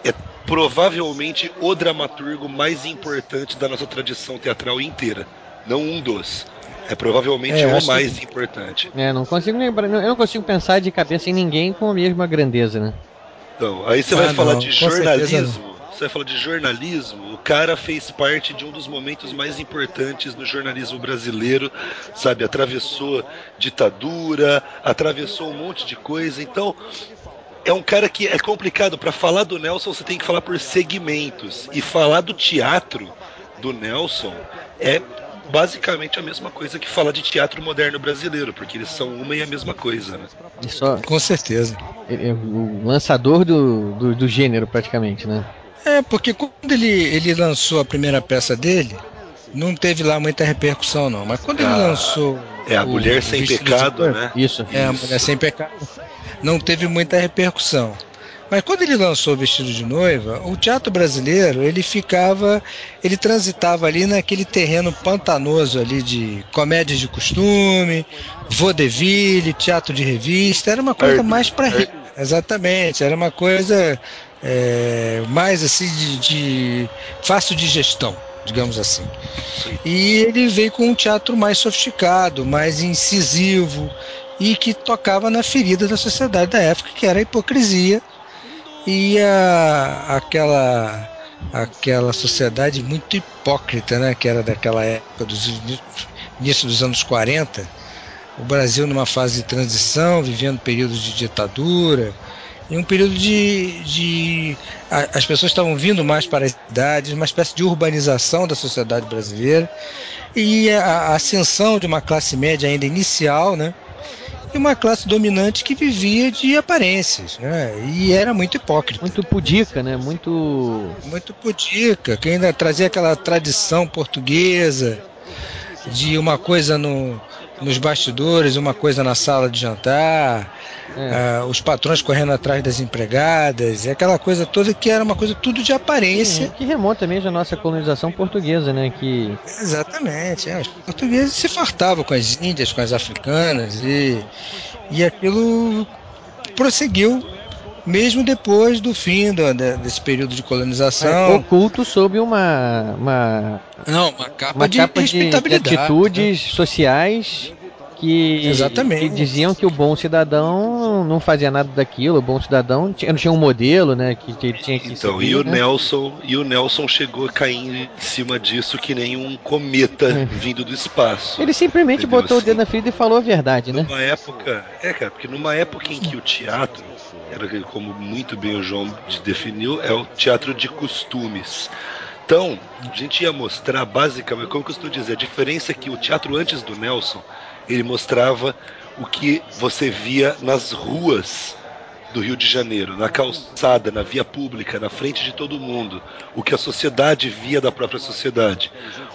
é provavelmente o dramaturgo mais importante da nossa tradição teatral inteira. Não um dos. É provavelmente É, o mais importante. É, não consigo lembrar, eu não consigo pensar de cabeça em ninguém com a mesma grandeza, né? Então, aí você Ah, vai falar não, de com certeza jornalismo. Você vai falar de jornalismo. O cara fez parte de um dos momentos mais importantes no jornalismo brasileiro, sabe? Atravessou ditadura, atravessou um monte de coisa. Então, é um cara que é complicado. Para falar do Nelson, você tem que falar por segmentos. E falar do teatro do Nelson é basicamente a mesma coisa que falar de teatro moderno brasileiro, porque eles são uma e a mesma coisa, né? Só Com certeza. ele é o lançador do, do, do gênero, praticamente, né? É, porque quando ele, ele lançou a primeira peça dele, não teve lá muita repercussão, não. Mas quando ele Ah, lançou. É a o- mulher o sem de pecado, Noiva, né? Isso. É, a. Mulher Sem Pecado. Não teve muita repercussão. Mas quando ele lançou o Vestido de Noiva, o teatro brasileiro, ele ficava, ele transitava ali naquele terreno pantanoso ali de comédias de costume, vaudeville, teatro de revista, era uma coisa mais para. Exatamente, era uma coisa é, mais assim de, de fácil de gestão. digamos assim. E ele veio com um teatro mais sofisticado, mais incisivo e que tocava na ferida da sociedade da época, que era a hipocrisia e a, aquela aquela sociedade muito hipócrita, né, que era daquela época dos início dos anos 40, o Brasil numa fase de transição, vivendo períodos de ditadura, em um período de, de a, as pessoas estavam vindo mais para as cidades, uma espécie de urbanização da sociedade brasileira e a, a ascensão de uma classe média ainda inicial, né? E uma classe dominante que vivia de aparências, né? E era muito hipócrita. Muito pudica, né? Muito. Muito pudica, que ainda trazia aquela tradição portuguesa de uma coisa no, nos bastidores, uma coisa na sala de jantar, é. uh, os patrões correndo atrás das empregadas, e aquela coisa toda que era uma coisa tudo de aparência. Sim, que remonta mesmo à nossa colonização portuguesa, né? Que... Exatamente. É, os portugueses se fartavam com as índias, com as africanas, e, e aquilo prosseguiu mesmo depois do fim do, desse período de colonização. É, oculto sob uma, uma, Não, uma capa, uma de, capa de, de atitudes né? sociais que, Exatamente. que diziam que o bom cidadão não fazia nada daquilo, o bom cidadão tinha, não tinha um modelo, né, que, que ele tinha que Então, seguir, e o né? Nelson, e o Nelson chegou a cair em cima disso que nem um cometa É. vindo do espaço. Ele simplesmente Entendeu? botou o Assim, dedo na ferida e falou a verdade, né? Numa época, é, cara, porque numa época em que o teatro, era como muito bem o João definiu, é o teatro de costumes. Então, a gente ia mostrar basicamente, como eu costumo dizer, a diferença é que o teatro antes do Nelson, ele mostrava o que você via nas ruas do Rio de Janeiro, na calçada, na via pública, na frente de todo mundo, o que a sociedade via da própria sociedade.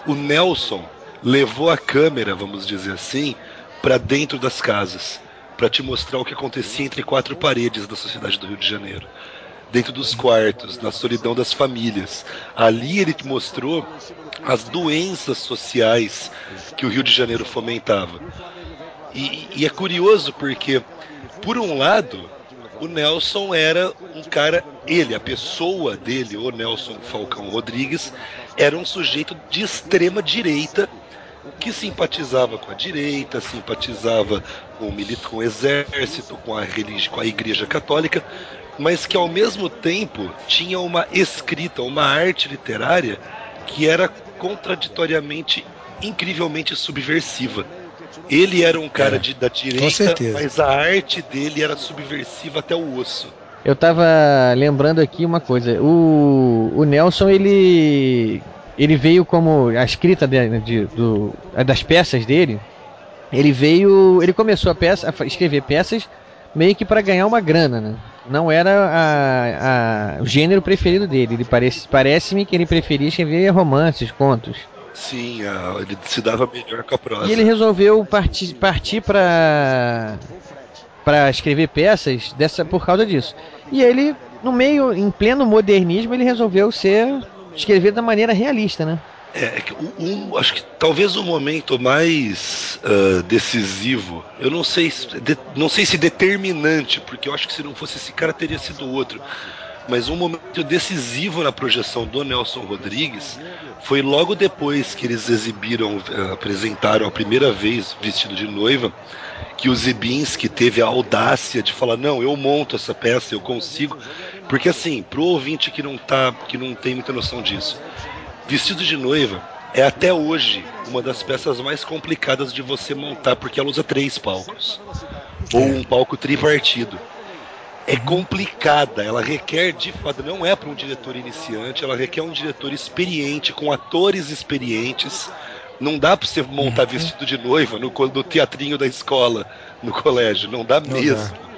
O Nelson levou a câmera, vamos dizer assim, para dentro das casas, para te mostrar o que acontecia entre quatro paredes da sociedade do Rio de Janeiro. Dentro dos quartos, na solidão das famílias. Ali ele mostrou as doenças sociais que o Rio de Janeiro fomentava. E, e é curioso porque, por um lado, o Nelson era um cara, ele, a pessoa dele, o Nelson Falcão Rodrigues, era um sujeito de extrema direita que simpatizava com a direita, simpatizava com o, com o exército, com a, religi com a igreja católica, mas que ao mesmo tempo tinha uma escrita, uma arte literária que era contraditoriamente, incrivelmente subversiva. Ele era um cara É, de, da direita, mas a arte dele era subversiva até o osso. Eu tava lembrando aqui uma coisa. O, o Nelson, ele. Ele veio como. A escrita de, de- do, das peças dele. Ele veio. Ele começou a, peça, a escrever peças meio que para ganhar uma grana, né? Não era a, a- o gênero preferido dele. Ele parece, parece-me que ele preferia escrever romances, contos. Sim, ele se dava melhor com a prosa. E ele resolveu partir, partir para para escrever peças dessa por causa disso. E ele, no meio, em pleno modernismo, ele resolveu ser escrever da maneira realista, né? É, é um, acho que talvez o momento mais ah, decisivo, eu não sei, se- de- não sei se determinante, porque eu acho que se não fosse esse cara teria sido outro. Mas um momento decisivo na projeção do Nelson Rodrigues foi logo depois que eles exibiram, eh, apresentaram a primeira vez vestido de noiva, que o Zibinski teve a audácia de falar: "Não, eu monto essa peça, eu consigo". Porque assim, pro ouvinte que não tá, que não tem muita noção disso, Vestido de noiva é até hoje uma das peças mais complicadas de você montar, porque ela usa três palcos. Ou um palco tripartido. É complicada, ela requer de fato, não é para um diretor iniciante, ela requer um diretor experiente, com atores experientes. Não dá para você montar vestido de noiva no, no teatrinho da escola, no colégio, não dá mesmo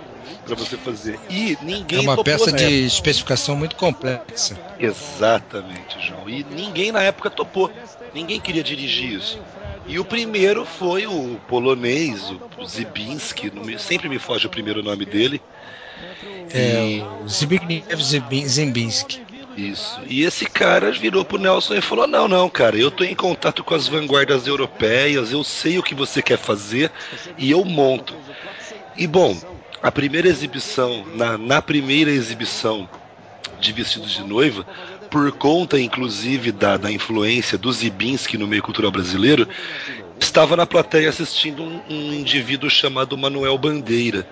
para você fazer. E ninguém É uma topou peça na de época. especificação muito complexa. Exatamente, João. E ninguém na época topou. Ninguém queria dirigir isso. E o primeiro foi o polonês, o Zibinski, sempre me foge o primeiro nome dele. É, o Zbigniew Zimbinski. Isso. E esse cara virou pro Nelson e falou: Não, não, cara, eu tô em contato com as vanguardas europeias, eu sei o que você quer fazer e eu monto. E bom, a primeira exibição, na, na primeira exibição de vestidos de noiva, por conta, inclusive, da, da influência do Zibinski no meio cultural brasileiro, estava na plateia assistindo um, um indivíduo chamado Manuel Bandeira,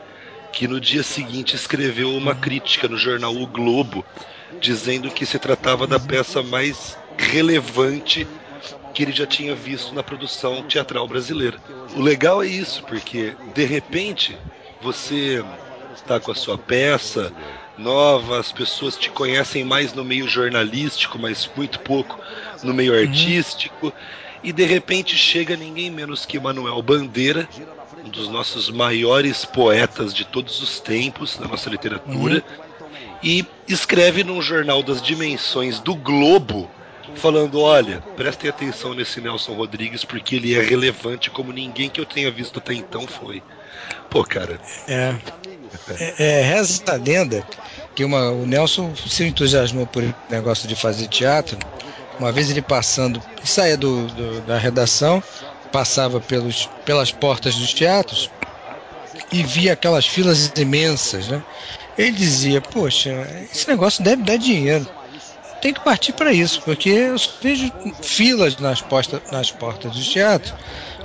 que no dia seguinte escreveu uma crítica no jornal O Globo, dizendo que se tratava da peça mais relevante que ele já tinha visto na produção teatral brasileira. O legal é isso, porque de repente você está com a sua peça nova, as pessoas te conhecem mais no meio jornalístico, mas muito pouco no meio uhum. artístico, e de repente chega ninguém menos que Manuel Bandeira, um dos nossos maiores poetas de todos os tempos da nossa literatura, uhum. e escreve num jornal das dimensões do Globo falando: olha, prestem atenção nesse Nelson Rodrigues porque ele é relevante como ninguém que eu tenha visto até então foi. Pô, cara. É. É, é reza a lenda que uma, o Nelson se entusiasmou por negócio de fazer teatro. Uma vez ele passando, saía do, do, da redação, passava pelos, pelas portas dos teatros e via aquelas filas imensas, né? Ele dizia: Poxa, esse negócio deve dar dinheiro tem que partir para isso, porque eu vejo filas nas, posta, nas portas do teatro.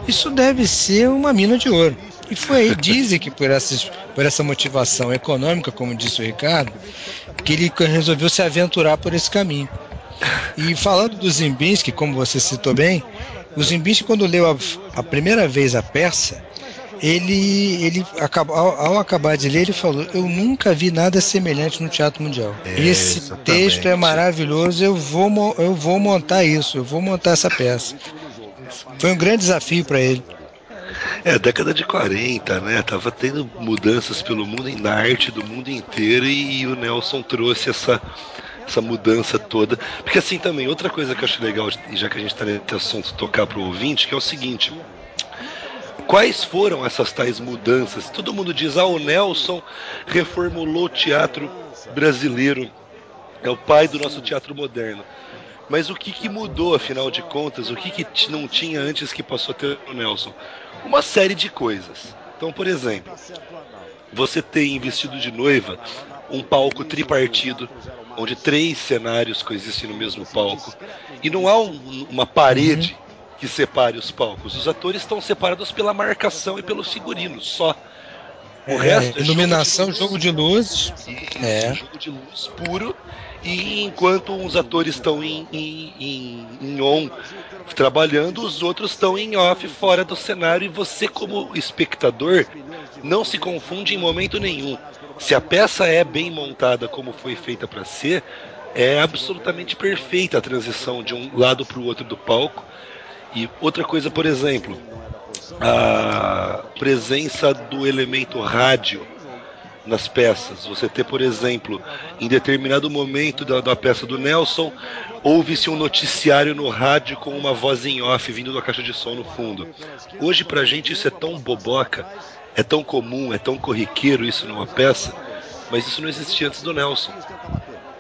Isso deve ser uma mina de ouro. E foi aí, dizem que por, essas, por essa motivação econômica, como disse o Ricardo, que ele resolveu se aventurar por esse caminho. E falando do Zimbinski, como você citou bem, o Zimbinski, quando leu a, a primeira vez a peça, ele, ele ao, ao, acabar de ler, ele falou: Eu nunca vi nada semelhante no Teatro Mundial. É, Esse exatamente. texto é maravilhoso, eu vou, eu vou montar isso, eu vou montar essa peça. Foi um grande desafio para ele. É, década de 40, né? Tava tendo mudanças pelo mundo, na arte do mundo inteiro, e, e o Nelson trouxe essa, essa mudança toda. Porque assim também, outra coisa que eu acho legal, já que a gente está nesse assunto, tocar para o ouvinte, que é o seguinte. Quais foram essas tais mudanças? Todo mundo diz, ah, o Nelson reformulou o teatro brasileiro, é o pai do nosso teatro moderno. Mas o que, que mudou, afinal de contas? O que, que não tinha antes que passou a ter o Nelson? Uma série de coisas. Então, por exemplo, você tem vestido de noiva um palco tripartido, onde três cenários coexistem no mesmo palco, e não há um, uma parede que separe os palcos. Os atores estão separados pela marcação e pelos figurinos, só. O é, resto é iluminação, jogo de luzes. é. Jogo de luz puro. E enquanto uns atores estão em, em, em, em on trabalhando, os outros estão em off fora do cenário e você como espectador não se confunde em momento nenhum. Se a peça é bem montada como foi feita para ser, é absolutamente perfeita a transição de um lado para o outro do palco e outra coisa, por exemplo, a presença do elemento rádio nas peças. Você ter, por exemplo, em determinado momento da, da peça do Nelson, ouve-se um noticiário no rádio com uma voz em off vindo da caixa de som no fundo. Hoje, pra gente, isso é tão boboca, é tão comum, é tão corriqueiro isso numa peça, mas isso não existia antes do Nelson.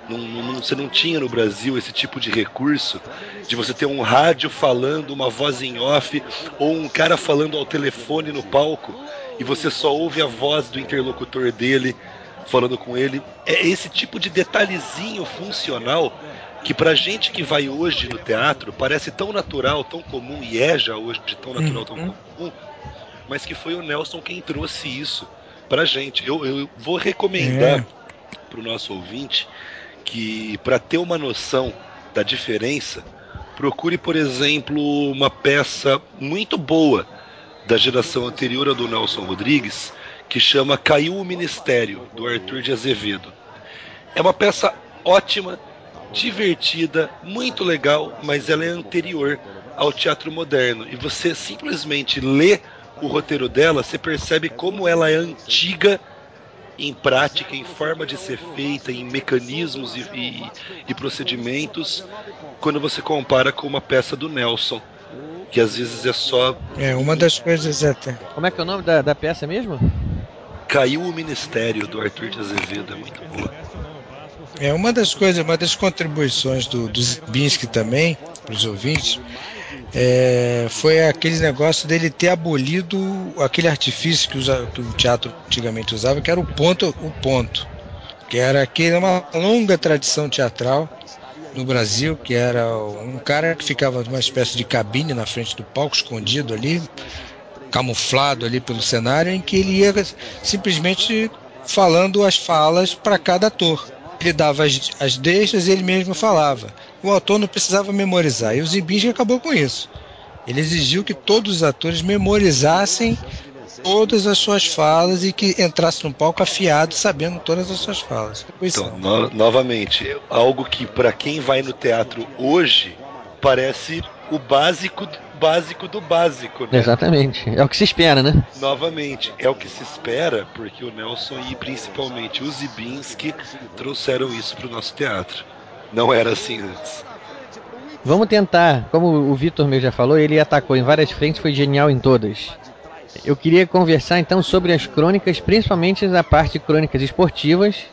Não, não, você não tinha no Brasil esse tipo de recurso de você ter um rádio falando, uma voz em off, ou um cara falando ao telefone no palco e você só ouve a voz do interlocutor dele falando com ele. É esse tipo de detalhezinho funcional que pra gente que vai hoje no teatro parece tão natural, tão comum, e é já hoje tão natural, tão uhum. comum, mas que foi o Nelson quem trouxe isso pra gente. Eu, eu vou recomendar é. pro nosso ouvinte que para ter uma noção da diferença, procure, por exemplo, uma peça muito boa da geração anterior do Nelson Rodrigues, que chama Caiu o Ministério, do Arthur de Azevedo. É uma peça ótima, divertida, muito legal, mas ela é anterior ao teatro moderno. E você simplesmente lê o roteiro dela, você percebe como ela é antiga em prática, em forma de ser feita, em mecanismos e, e, e procedimentos, quando você compara com uma peça do Nelson, que às vezes é só. É, uma das coisas até. Como é que é o nome da, da peça mesmo? Caiu o Ministério, do Arthur de Azevedo, é muito boa. É uma das coisas, uma das contribuições do, do Zibinski também, para os ouvintes, é, foi aquele negócio dele ter abolido aquele artifício que, usa, que, o teatro antigamente usava, que era o ponto, o ponto, que era aquele uma longa tradição teatral no Brasil, que era um cara que ficava numa espécie de cabine na frente do palco, escondido ali, camuflado ali pelo cenário, em que ele ia simplesmente falando as falas para cada ator. Ele dava as, as deixas e ele mesmo falava. O autor não precisava memorizar. E o Zimbinski acabou com isso. Ele exigiu que todos os atores memorizassem todas as suas falas e que entrasse no palco afiado, sabendo todas as suas falas. Então, no, novamente, algo que para quem vai no teatro hoje parece o básico básico do básico, né? Exatamente. É o que se espera, né? Novamente, é o que se espera, porque o Nelson e principalmente o Zibinski trouxeram isso para o nosso teatro. Não era assim antes. Vamos tentar, como o Vitor meu já falou, ele atacou em várias frentes, foi genial em todas. Eu queria conversar então sobre as crônicas, principalmente a parte de crônicas esportivas.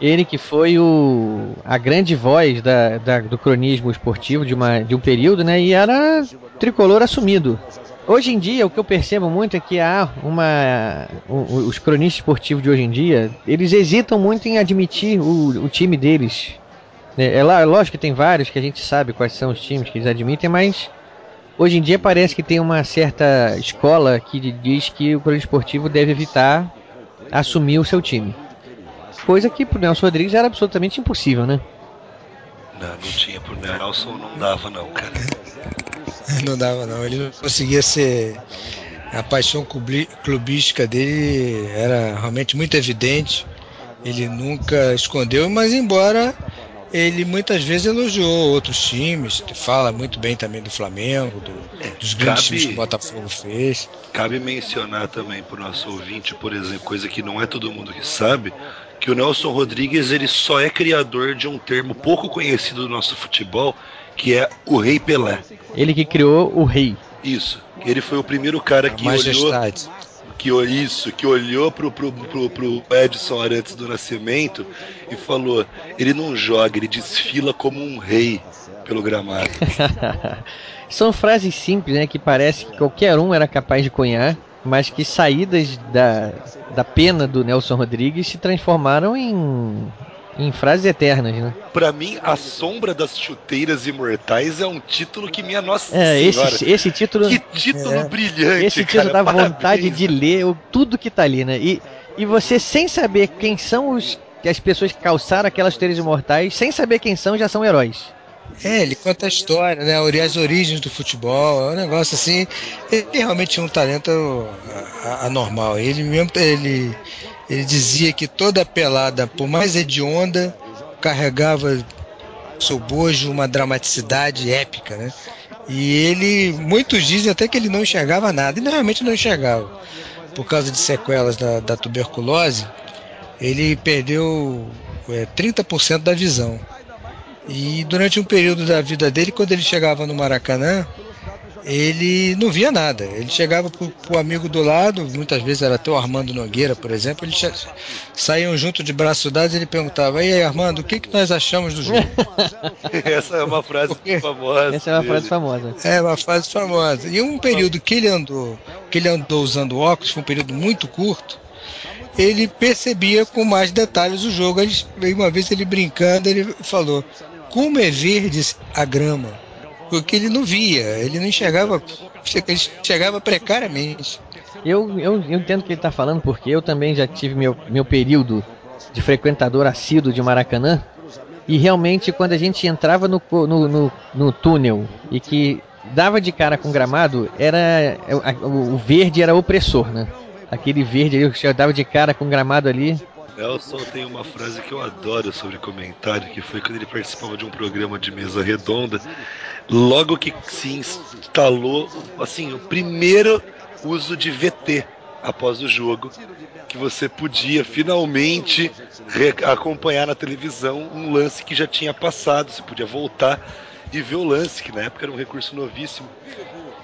Ele que foi o, a grande voz da, da, do cronismo esportivo de, uma, de um período, né? E era tricolor assumido. Hoje em dia, o que eu percebo muito é que há uma. Os cronistas esportivos de hoje em dia, eles hesitam muito em admitir o, o time deles. É, é, é lógico que tem vários que a gente sabe quais são os times que eles admitem, mas Hoje em dia parece que tem uma certa escola que diz que o cronista esportivo deve evitar assumir o seu time. Coisa que pro Nelson Rodrigues era absolutamente impossível, né? Não, não tinha pro Nelson, não dava não, cara. não dava não, ele não conseguia ser. A paixão clubística dele era realmente muito evidente. Ele nunca escondeu, mas embora ele muitas vezes elogiou outros times, fala muito bem também do Flamengo, do, dos grandes cabe, times que o Botafogo fez. Cabe mencionar também para o nosso ouvinte, por exemplo, coisa que não é todo mundo que sabe, que o Nelson Rodrigues ele só é criador de um termo pouco conhecido do nosso futebol, que é o Rei Pelé. Ele que criou o Rei. Isso. Ele foi o primeiro cara que olhou que isso, que olhou pro, pro, pro, pro Edson Arantes do Nascimento e falou: ele não joga, ele desfila como um rei pelo gramado. São frases simples, né? Que parece que qualquer um era capaz de cunhar, mas que saídas da, da pena do Nelson Rodrigues se transformaram em em frases eternas, né? Pra mim, A Sombra das Chuteiras Imortais é um título que minha nossa é, senhora, esse, esse título Que título é, brilhante, Esse título cara, dá parabéns. vontade de ler o, tudo que tá ali, né? E, e você, sem saber quem são os as pessoas que calçaram aquelas chuteiras imortais, sem saber quem são, já são heróis. É, ele conta a história, né? As origens do futebol, é um negócio assim. Ele realmente tinha um talento anormal. Ele mesmo, ele ele dizia que toda pelada, por mais hedionda, carregava seu bojo uma dramaticidade épica, né? E ele, muitos dizem até que ele não enxergava nada, e realmente não enxergava. Por causa de sequelas da, da tuberculose, ele perdeu é, 30% da visão. E durante um período da vida dele, quando ele chegava no Maracanã, ele não via nada. Ele chegava pro, pro amigo do lado, muitas vezes era até o Armando Nogueira, por exemplo, eles saíam junto de braço dados e ele perguntava: E aí, Armando, o que, que nós achamos do jogo? Essa é uma frase Porque... famosa. Essa é uma dele. frase famosa. É uma frase famosa. E um período que ele andou, que ele andou usando óculos, foi um período muito curto. Ele percebia com mais detalhes o jogo. Ele, uma vez ele brincando, ele falou: Como é verde a grama? Porque ele não via, ele não enxergava, ele enxergava precariamente. Eu, eu, eu entendo o que ele está falando, porque eu também já tive meu, meu período de frequentador assíduo de Maracanã, e realmente quando a gente entrava no, no, no, no túnel e que dava de cara com gramado, era o, o verde era opressor, né? Aquele verde ali que dava de cara com gramado ali, Nelson tem uma frase que eu adoro sobre comentário, que foi quando ele participava de um programa de mesa redonda, logo que se instalou, assim, o primeiro uso de VT após o jogo, que você podia finalmente acompanhar na televisão um lance que já tinha passado, você podia voltar e ver o lance, que na época era um recurso novíssimo.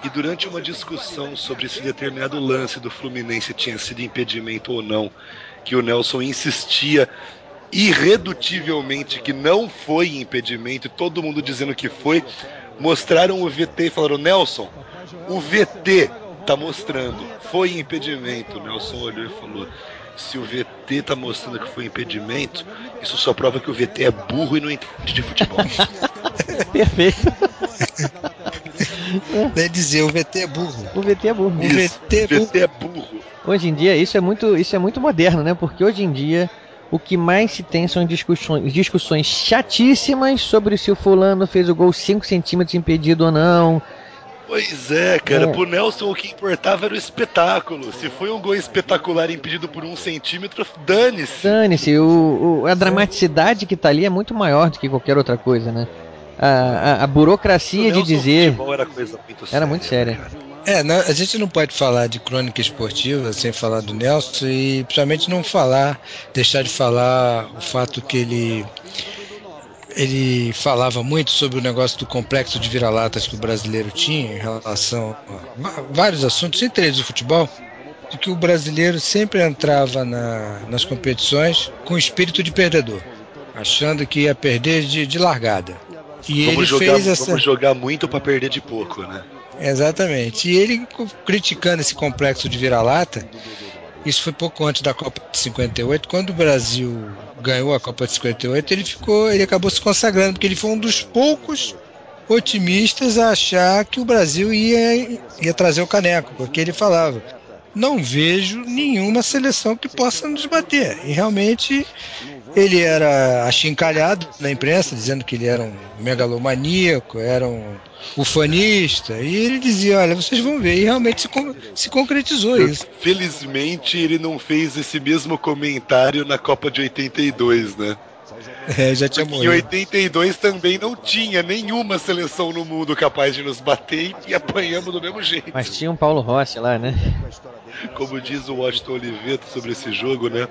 E durante uma discussão sobre se determinado lance do Fluminense tinha sido impedimento ou não, que o Nelson insistia irredutivelmente que não foi impedimento, e todo mundo dizendo que foi, mostraram o VT e falaram: Nelson, o VT tá mostrando, foi impedimento. O Nelson olhou e falou: se o VT tá mostrando que foi impedimento, isso só prova que o VT é burro e não entende de futebol. Perfeito. Deve dizer, o VT é burro. O VT é burro. O Isso, VT é burro. VT é burro. Hoje em dia, isso é muito, isso é muito moderno, né? Porque hoje em dia o que mais se tem são discussões, discussões chatíssimas sobre se o fulano fez o gol 5 centímetros impedido ou não. Pois é, cara, É. pro Nelson o que importava era o espetáculo. Se foi um gol espetacular impedido por um centímetro, dane-se. Dane-se, o, o- a dramaticidade que tá ali é muito maior do que qualquer outra coisa, né? A, a- a burocracia de dizer. era coisa muito séria. Era muito séria. cara. É, não- a gente não pode falar de crônica esportiva sem falar do Nelson e principalmente não falar, deixar de falar o fato que ele ele falava muito sobre o negócio do complexo de vira-latas que o brasileiro tinha em relação a vários assuntos, entre eles o futebol, de que o brasileiro sempre entrava na- nas competições com espírito de perdedor, achando que ia perder de, de largada. E Vamos ele jogar, fez essa. vamos jogar muito pra perder de pouco, né? Exatamente. E ele criticando esse complexo de vira-lata, isso foi pouco antes da Copa de 58, quando o Brasil ganhou a Copa de 58, ele ficou, ele acabou se consagrando, porque ele foi um dos poucos otimistas a achar que o Brasil ia, ia trazer o caneco, porque ele falava: não vejo nenhuma seleção que possa nos bater. E realmente ele era achincalhado na imprensa, dizendo que ele era um megalomaníaco, era um ufanista, e ele dizia: Olha, vocês vão ver, e realmente se, con- se concretizou isso. Felizmente ele não fez esse mesmo comentário na Copa de 82, né? É, já tinha Em morrido. 82 também não tinha nenhuma seleção no mundo capaz de nos bater e apanhamos do mesmo jeito. Mas tinha um Paulo Rossi lá, né? Como diz o Washington Oliveto sobre esse jogo, né?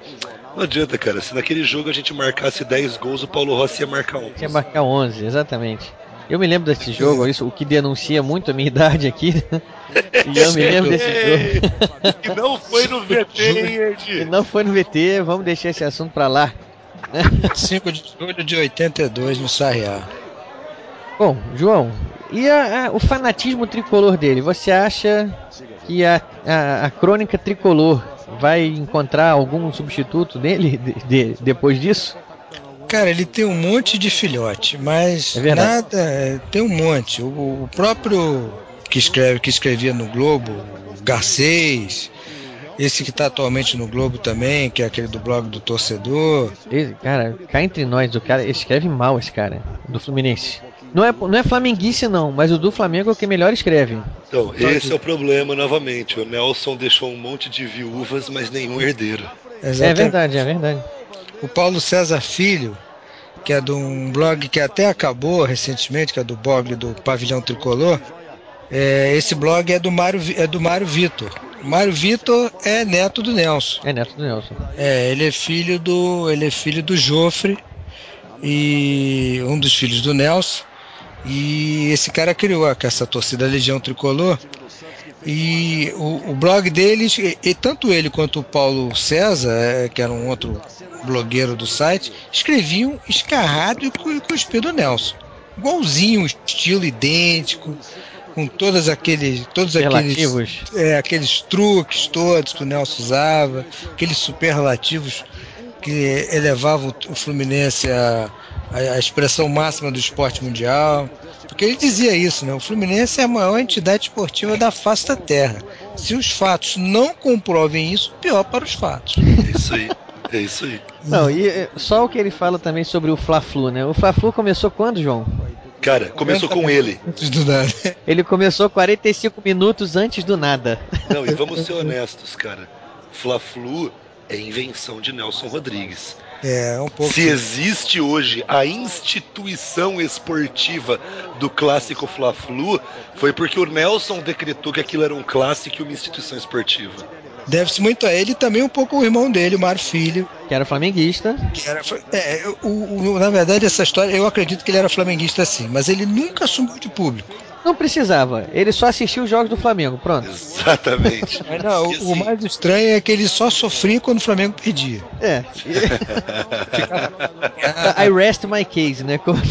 Não adianta, cara. Se naquele jogo a gente marcasse 10 gols, o Paulo Rossi ia marcar um. Tinha marcar 11, exatamente. Eu me lembro desse jogo, isso o que denuncia muito a minha idade aqui. né? E eu me lembro desse jogo. E não foi no VT, hein, E não foi no VT, vamos deixar esse assunto pra lá. 5 de julho de 82 no Sarriá. Bom, João, e a- a- o fanatismo tricolor dele? Você acha que a, a, a crônica tricolor vai encontrar algum substituto dele de- de- depois disso? Cara, ele tem um monte de filhote, mas É nada. é, Tem um monte. O, o próprio que escreve, que escrevia no Globo, Garcês, esse que está atualmente no Globo também, que é aquele do blog do torcedor. Esse, cara, cá entre nós, o cara escreve mal esse cara, do Fluminense. Não é, não é flamenguice não, mas o do Flamengo é o que melhor escreve. Então, esse é o problema novamente. O Nelson deixou um monte de viúvas, mas nenhum herdeiro. É Exatamente. verdade, é verdade. O Paulo César Filho, que é de um blog que até acabou recentemente, que é do blog do Pavilhão Tricolor. é, esse blog é do Mário, é do Mário Vitor. O Mário Vitor é neto do Nelson. É neto do Nelson. É, ele é filho do, ele é filho do Jofre e um dos filhos do Nelson. E esse cara criou essa torcida Legião Tricolor. E o, o blog deles, e, e tanto ele quanto o Paulo César, é, que era um outro blogueiro do site, escreviam escarrado e cu- cuspido Nelson. Igualzinho, estilo idêntico, com todos aqueles, todos aqueles, é, aqueles truques todos que o Nelson usava, aqueles superlativos que elevavam o Fluminense à, à expressão máxima do esporte mundial. Porque ele dizia isso, né? O Fluminense é a maior entidade esportiva da face da terra. Se os fatos não comprovem isso, pior para os fatos. É isso aí. É isso aí. Não, e eh, só o que ele fala também sobre o Fla-Flu, né? O Fla-Flu começou quando, João? Cara, começou com ele. Antes do nada. Ele começou 45 minutos antes do nada. Não, e vamos ser honestos, cara. Fla-Flu é invenção de Nelson Rodrigues. É, um pouco. Se existe hoje a instituição esportiva do clássico Fla-Flu, foi porque o Nelson decretou que aquilo era um clássico e uma instituição esportiva. Deve-se muito a ele e também um pouco o irmão dele, o Mário Filho. Que era flamenguista. Que era, é, o, o- na verdade, essa história, eu acredito que ele era flamenguista sim, mas ele nunca assumiu de público. Não precisava. Ele só assistiu os jogos do Flamengo. Pronto. Exatamente. Mas não, o, o mais estranho é que ele só sofria quando o Flamengo perdia. É. I rest my case, né? Como-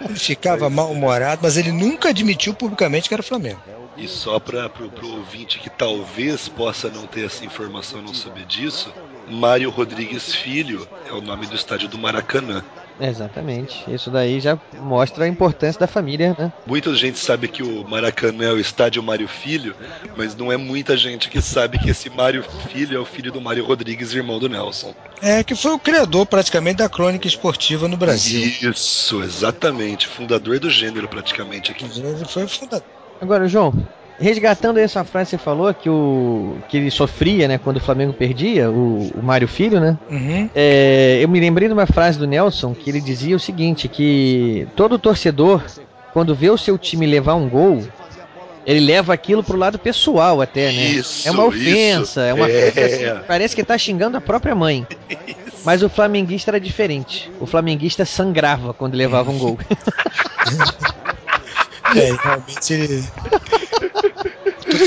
Ele ficava mal-humorado, mas ele nunca admitiu publicamente que era Flamengo. E só para pro ouvinte que talvez possa não ter essa informação, não saber disso, Mário Rodrigues Filho é o nome do estádio do Maracanã. Exatamente. Isso daí já mostra a importância da família, né? Muita gente sabe que o Maracanã é o estádio Mário Filho, mas não é muita gente que sabe que esse Mário Filho é o filho do Mário Rodrigues, irmão do Nelson. É, que foi o criador praticamente da crônica esportiva no Brasil. Isso, exatamente. Fundador do gênero, praticamente aqui. Ele foi fundador. Agora, João, resgatando essa frase que você falou, que, o, que ele sofria, né, quando o Flamengo perdia, o, o Mário Filho, né? Uhum. É, eu me lembrei de uma frase do Nelson que ele dizia o seguinte: que todo torcedor, quando vê o seu time levar um gol, ele leva aquilo pro lado pessoal até, né? Isso, é uma ofensa, isso. é uma É. assim, parece que tá xingando a própria mãe. Mas o flamenguista era diferente. O flamenguista sangrava quando levava um gol. É, realmente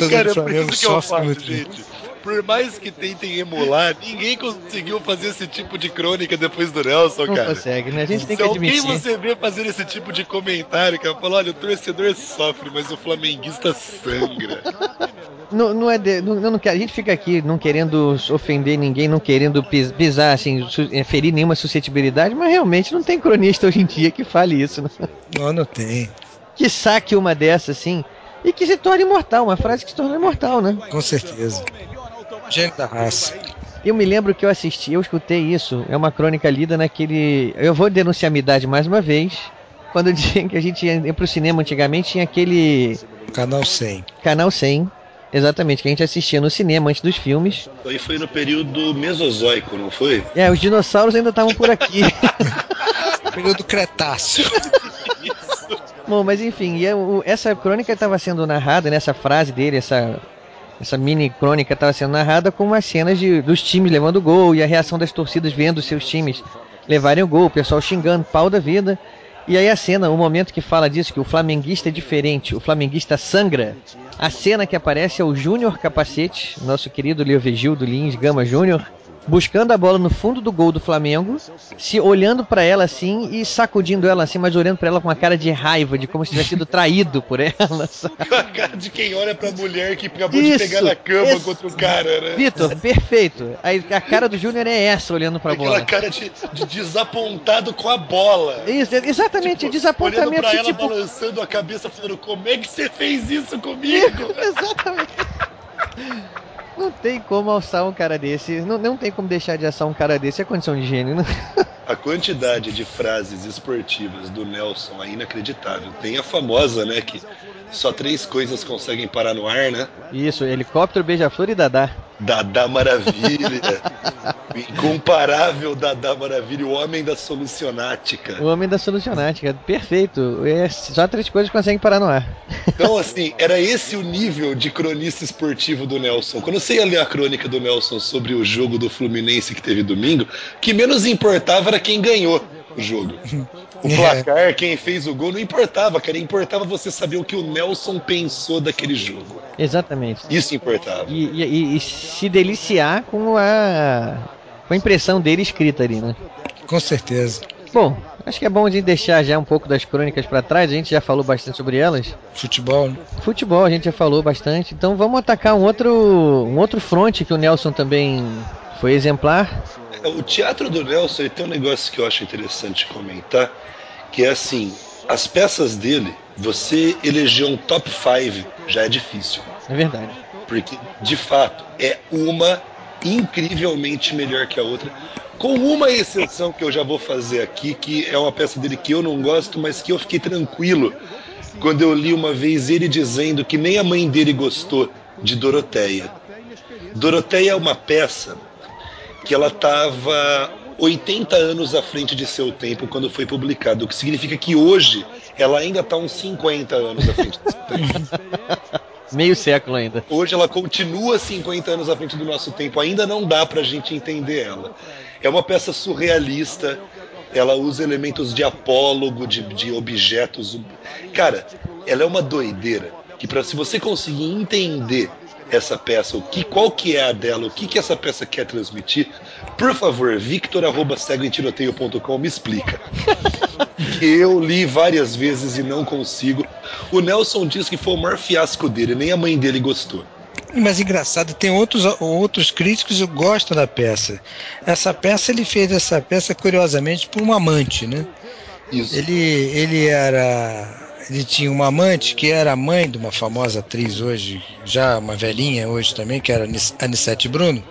Cara, é por isso que eu muito. gente. Por mais que tentem emular, ninguém conseguiu fazer esse tipo de crônica depois do Nelson, Não cara. consegue, né? A gente tem Se que alguém admitir. você vê fazer esse tipo de comentário, cara, fala, olha, o torcedor sofre, mas o flamenguista sangra. Não, não é de- não, não quer- a gente fica aqui não querendo ofender ninguém, não querendo pis- pisar, assim, su- é, ferir nenhuma suscetibilidade, mas realmente não tem cronista hoje em dia que fale isso. Né? Não, não tem. Que saque uma dessa, assim, e que se torne imortal, uma frase que se tornou imortal, né? Com certeza. Gênio da raça. Eu me lembro que eu assisti, eu escutei isso, é uma crônica lida naquele. Eu vou denunciar a minha idade mais uma vez. Quando tinha que a gente ia pro cinema antigamente, tinha aquele Canal 100. canal 100, exatamente, que a gente assistia no cinema antes dos filmes. Aí foi no período mesozoico, não foi? É, os dinossauros ainda estavam por aqui. Período Cretáceo. Bom, mas enfim, e é essa crônica estava sendo narrada, nessa frase dele, essa, essa mini crônica estava sendo narrada com umas cenas de, dos times levando gol e a reação das torcidas vendo seus times levarem o gol, o pessoal xingando, pau da vida. E aí a cena, o momento que fala disso, que o flamenguista é diferente, o flamenguista sangra, a cena que aparece é o Júnior Capacete, nosso querido Leovegildo Lins Gama Júnior, buscando a bola no fundo do gol do Flamengo, se olhando pra ela assim e sacudindo ela assim, mas olhando pra ela com uma cara de raiva, de como se tivesse sido traído por ela. sabe? Com a cara de quem olha pra mulher que acabou Isso, de pegar na cama isso. contra o cara, né? Vitor, perfeito. Aí a cara do Júnior é essa, olhando pra Aquela bola. cara de, de desapontado com a bola. Isso, exatamente, Tipo, desapontamento Olhando pra ela, tipo. balançando a cabeça, falando, como é que você fez isso comigo? Exatamente. Não tem como alçar um cara desse. Não, não tem como deixar de alçar um cara desse. É condição de gênio, né? A quantidade de frases esportivas do Nelson é inacreditável. Tem a famosa, né, que só três coisas conseguem parar no ar, né? Isso, helicóptero, beija-flor e dadá. Dadá Maravilha, o incomparável Dadá Maravilha, o homem da solucionática. O homem da solucionática. Perfeito. É, só três coisas conseguem parar no ar. Então, assim, era esse o nível de cronista esportivo do Nelson. Quando você ia ler a crônica do Nelson sobre o jogo do Fluminense que teve domingo, o que menos importava era quem ganhou o jogo. O É. placar, quem fez o gol, não importava, cara. Importava você saber o que o Nelson pensou daquele jogo. Exatamente. Isso importava. E, e- e- e se deliciar com a, com a impressão dele escrita ali, né? Com certeza. Bom, acho que é bom a gente deixar já um pouco das crônicas pra trás, a gente já falou bastante sobre elas. Futebol, né? Futebol a gente já falou bastante, então vamos atacar um outro, um outro fronte que o Nelson também foi exemplar. O teatro do Nelson ele tem um negócio que eu acho interessante comentar, que é assim, as peças dele, você eleger um top 5 já é difícil. É verdade. Porque, de fato, é uma incrivelmente melhor que a outra. Com uma exceção que eu já vou fazer aqui, que é uma peça dele que eu não gosto, mas que eu fiquei tranquilo quando eu li uma vez ele dizendo que nem a mãe dele gostou de Doroteia. Doroteia é uma peça que ela estava 80 anos à frente de seu tempo quando foi publicada, o que significa que hoje ela ainda está uns 50 anos à frente de seu tempo. Meio século ainda. Hoje ela continua 50 anos à frente do nosso tempo, ainda não dá pra gente entender ela. É uma peça surrealista, ela usa elementos de apólogo, de, de objetos. Cara, ela é uma doideira. Que para se você conseguir entender essa peça, o que, qual que é a dela, o que, que essa peça quer transmitir, por favor, victor.cegoemtiroteio.com me explica. eu li várias vezes e não consigo. O Nelson diz que foi o maior fiasco dele, nem a mãe dele gostou. Mas engraçado, tem outros, outros críticos que gostam da peça. Essa peça, ele fez essa peça curiosamente por um amante, né? Isso. Ele, ele era. Ele tinha uma amante que era mãe de uma famosa atriz hoje, já uma velhinha hoje também, que era Anissete Bruno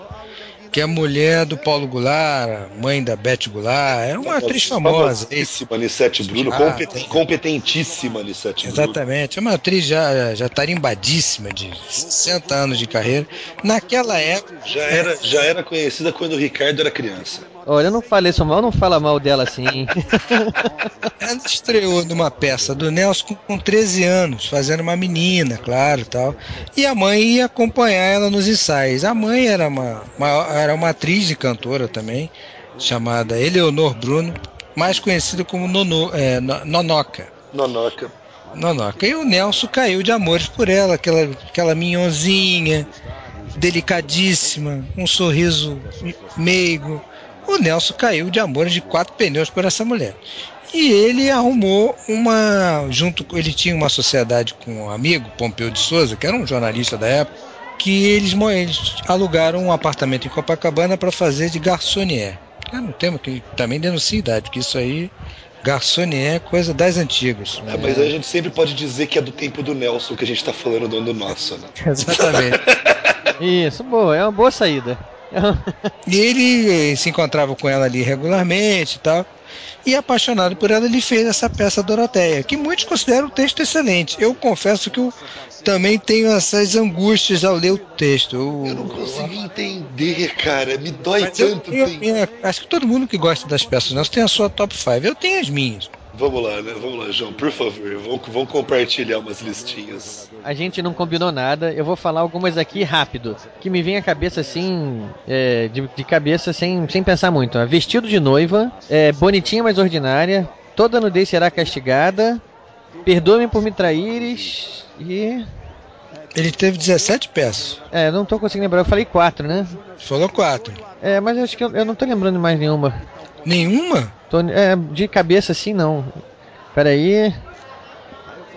que é mulher do Paulo Goulart, mãe da Beth Goulart, é uma atriz famosa. Famosíssima Anissete Bruno, Ah, compet- tem. competentíssima Anissete Bruno. Exatamente, é uma atriz já, já tarimbadíssima, de 60 anos de carreira. Naquela época, Já era, já era conhecida quando o Ricardo era criança. Olha, eu não falei isso mal, não fala mal dela assim. ela estreou numa peça do Nelson com- com 13 anos, fazendo uma menina, claro, tal. E a mãe ia acompanhar ela nos ensaios. A mãe era uma, uma- era uma atriz e cantora também, chamada Eleonor Bruno, mais conhecida como Nono, é, No- Nonoca. Nonoca. Nonoca. E o Nelson caiu de amores por ela, aquela, aquela minhonzinha, delicadíssima, um sorriso meigo. O Nelson caiu de amores de quatro pneus por essa mulher. E ele arrumou uma. junto Ele tinha uma sociedade com um amigo, Pompeu de Souza, que era um jornalista da época, que eles, eles alugaram um apartamento em Copacabana para fazer de garçonier. É um tema que também denuncia a idade, porque isso aí, garçonier é coisa das antigas. É, mas a gente sempre pode dizer que é do tempo do Nelson que a gente tá falando do ano nosso, né? Exatamente. Isso, boa, é uma boa saída. E ele eh, se encontrava com ela ali regularmente e tal. E apaixonado por ela, ele fez essa peça Doroteia, que muitos consideram o texto excelente. Eu confesso que eu também tenho essas angústias ao ler o texto. Eu, Eu não consegui entender, cara. Me dói Mas eu tanto. tem- minha- acho que todo mundo que gosta das peças nossas tem a sua top 5. Eu tenho as minhas. Vamos lá, né? Vamos lá, João, por favor. Vamos, vamos compartilhar umas listinhas. A gente não combinou nada, eu vou falar algumas aqui rápido, que me vem à cabeça assim, é, de, de cabeça sem, sem pensar muito. ó. Vestido de noiva, é, bonitinha mas ordinária, toda nudez será castigada, perdoe-me por me traíres e... Ele teve 17 peças. É, não tô conseguindo lembrar, eu falei quatro, né? Falou quatro. É, mas eu acho que eu, eu não tô lembrando mais nenhuma. Nenhuma? Tô, é, de cabeça assim não. Peraí...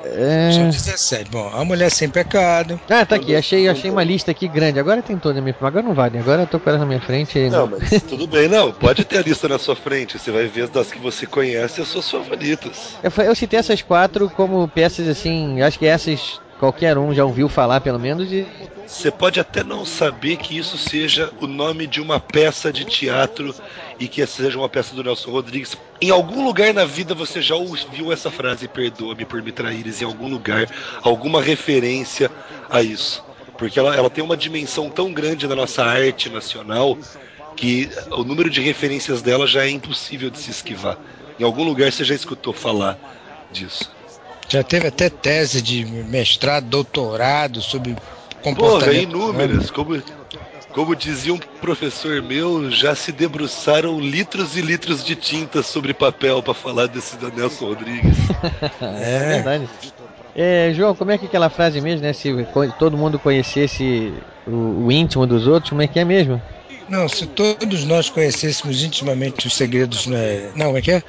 É... São 17. Bom, a mulher sem pecado. Ah, tá aqui, achei, achei uma lista aqui grande. Agora tem toda a minha. Agora não vale, agora eu tô com ela na minha frente. e- Não, mas tudo bem, não. Pode ter a lista na sua frente. Você vai ver as das que você conhece as suas favoritas. Eu, eu citei essas quatro como peças assim, acho que essas qualquer um já ouviu falar pelo menos e Você pode até não saber que isso seja o nome de uma peça de teatro e que seja uma peça do Nelson Rodrigues. Em algum lugar na vida você já ouviu essa frase, perdoa-me por me traíres, em algum lugar, alguma referência a isso. Porque ela, ela tem uma dimensão tão grande na nossa arte nacional que o número de referências dela já é impossível de se esquivar. Em algum lugar você já escutou falar disso. Já teve até tese de mestrado, doutorado sobre Porra, comportamento. inúmeras. Como, como dizia um professor meu, já se debruçaram litros e litros de tinta sobre papel para falar desse da Nelson Rodrigues. é, verdade. É, João, como é que é aquela frase mesmo, né? Se todo mundo conhecesse o, o íntimo dos outros, como é que é mesmo? Não, se todos nós conhecêssemos intimamente os segredos. Né? Não, como é que é?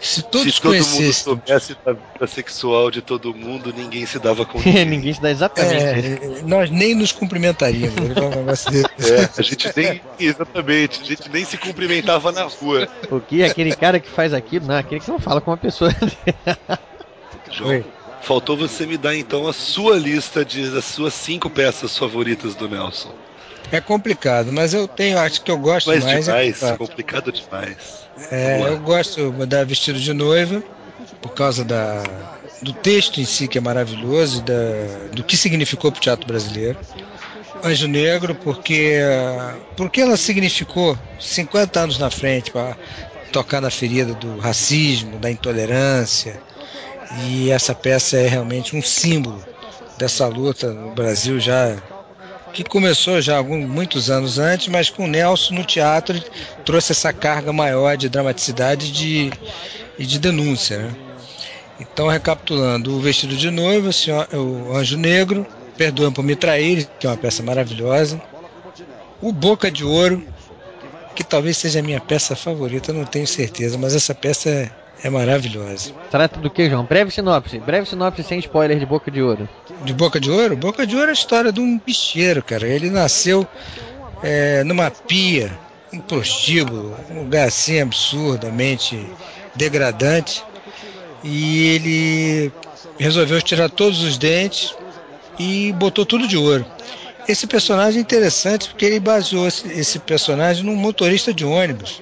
Se todos se todo mundo soubesse da vida sexual de todo mundo, ninguém se dava com ninguém. Ninguém se dá exatamente. É, nós nem nos cumprimentaríamos. Um. É, a gente nem. Exatamente, a gente nem se cumprimentava na rua. O que? Aquele cara que faz aquilo? Não, aquele que não fala com uma pessoa. João, Oi. faltou você me dar então a sua lista de das suas cinco peças favoritas do Nelson. É complicado, mas eu tenho, acho que eu gosto Mas mais. é- demais, complicado demais. É, eu gosto da Vestido de Noiva, por causa da, do texto em si, que é maravilhoso, da, do que significou para o teatro brasileiro. Anjo Negro, porque, porque ela significou 50 anos na frente para tocar na ferida do racismo, da intolerância. E essa peça é realmente um símbolo dessa luta no Brasil já que começou já alguns muitos anos antes, mas com o Nelson no teatro trouxe essa carga maior de dramaticidade e de, e de denúncia. Né? Então, recapitulando, o Vestido de Noiva, o, o Anjo Negro, Perdoa por Me Trair, que é uma peça maravilhosa, o Boca de Ouro, que talvez seja a minha peça favorita, não tenho certeza, mas essa peça é, maravilhosa. Trata do que, João? Breve sinopse. Breve sinopse sem spoiler de Boca de Ouro. De Boca de Ouro? Boca de Ouro é a história de um bicheiro, cara. Ele nasceu é, numa pia, um prostíbulo, um lugar assim absurdamente degradante. E ele resolveu tirar todos os dentes e botou tudo de ouro. Esse personagem é interessante porque ele baseou esse personagem num motorista de ônibus.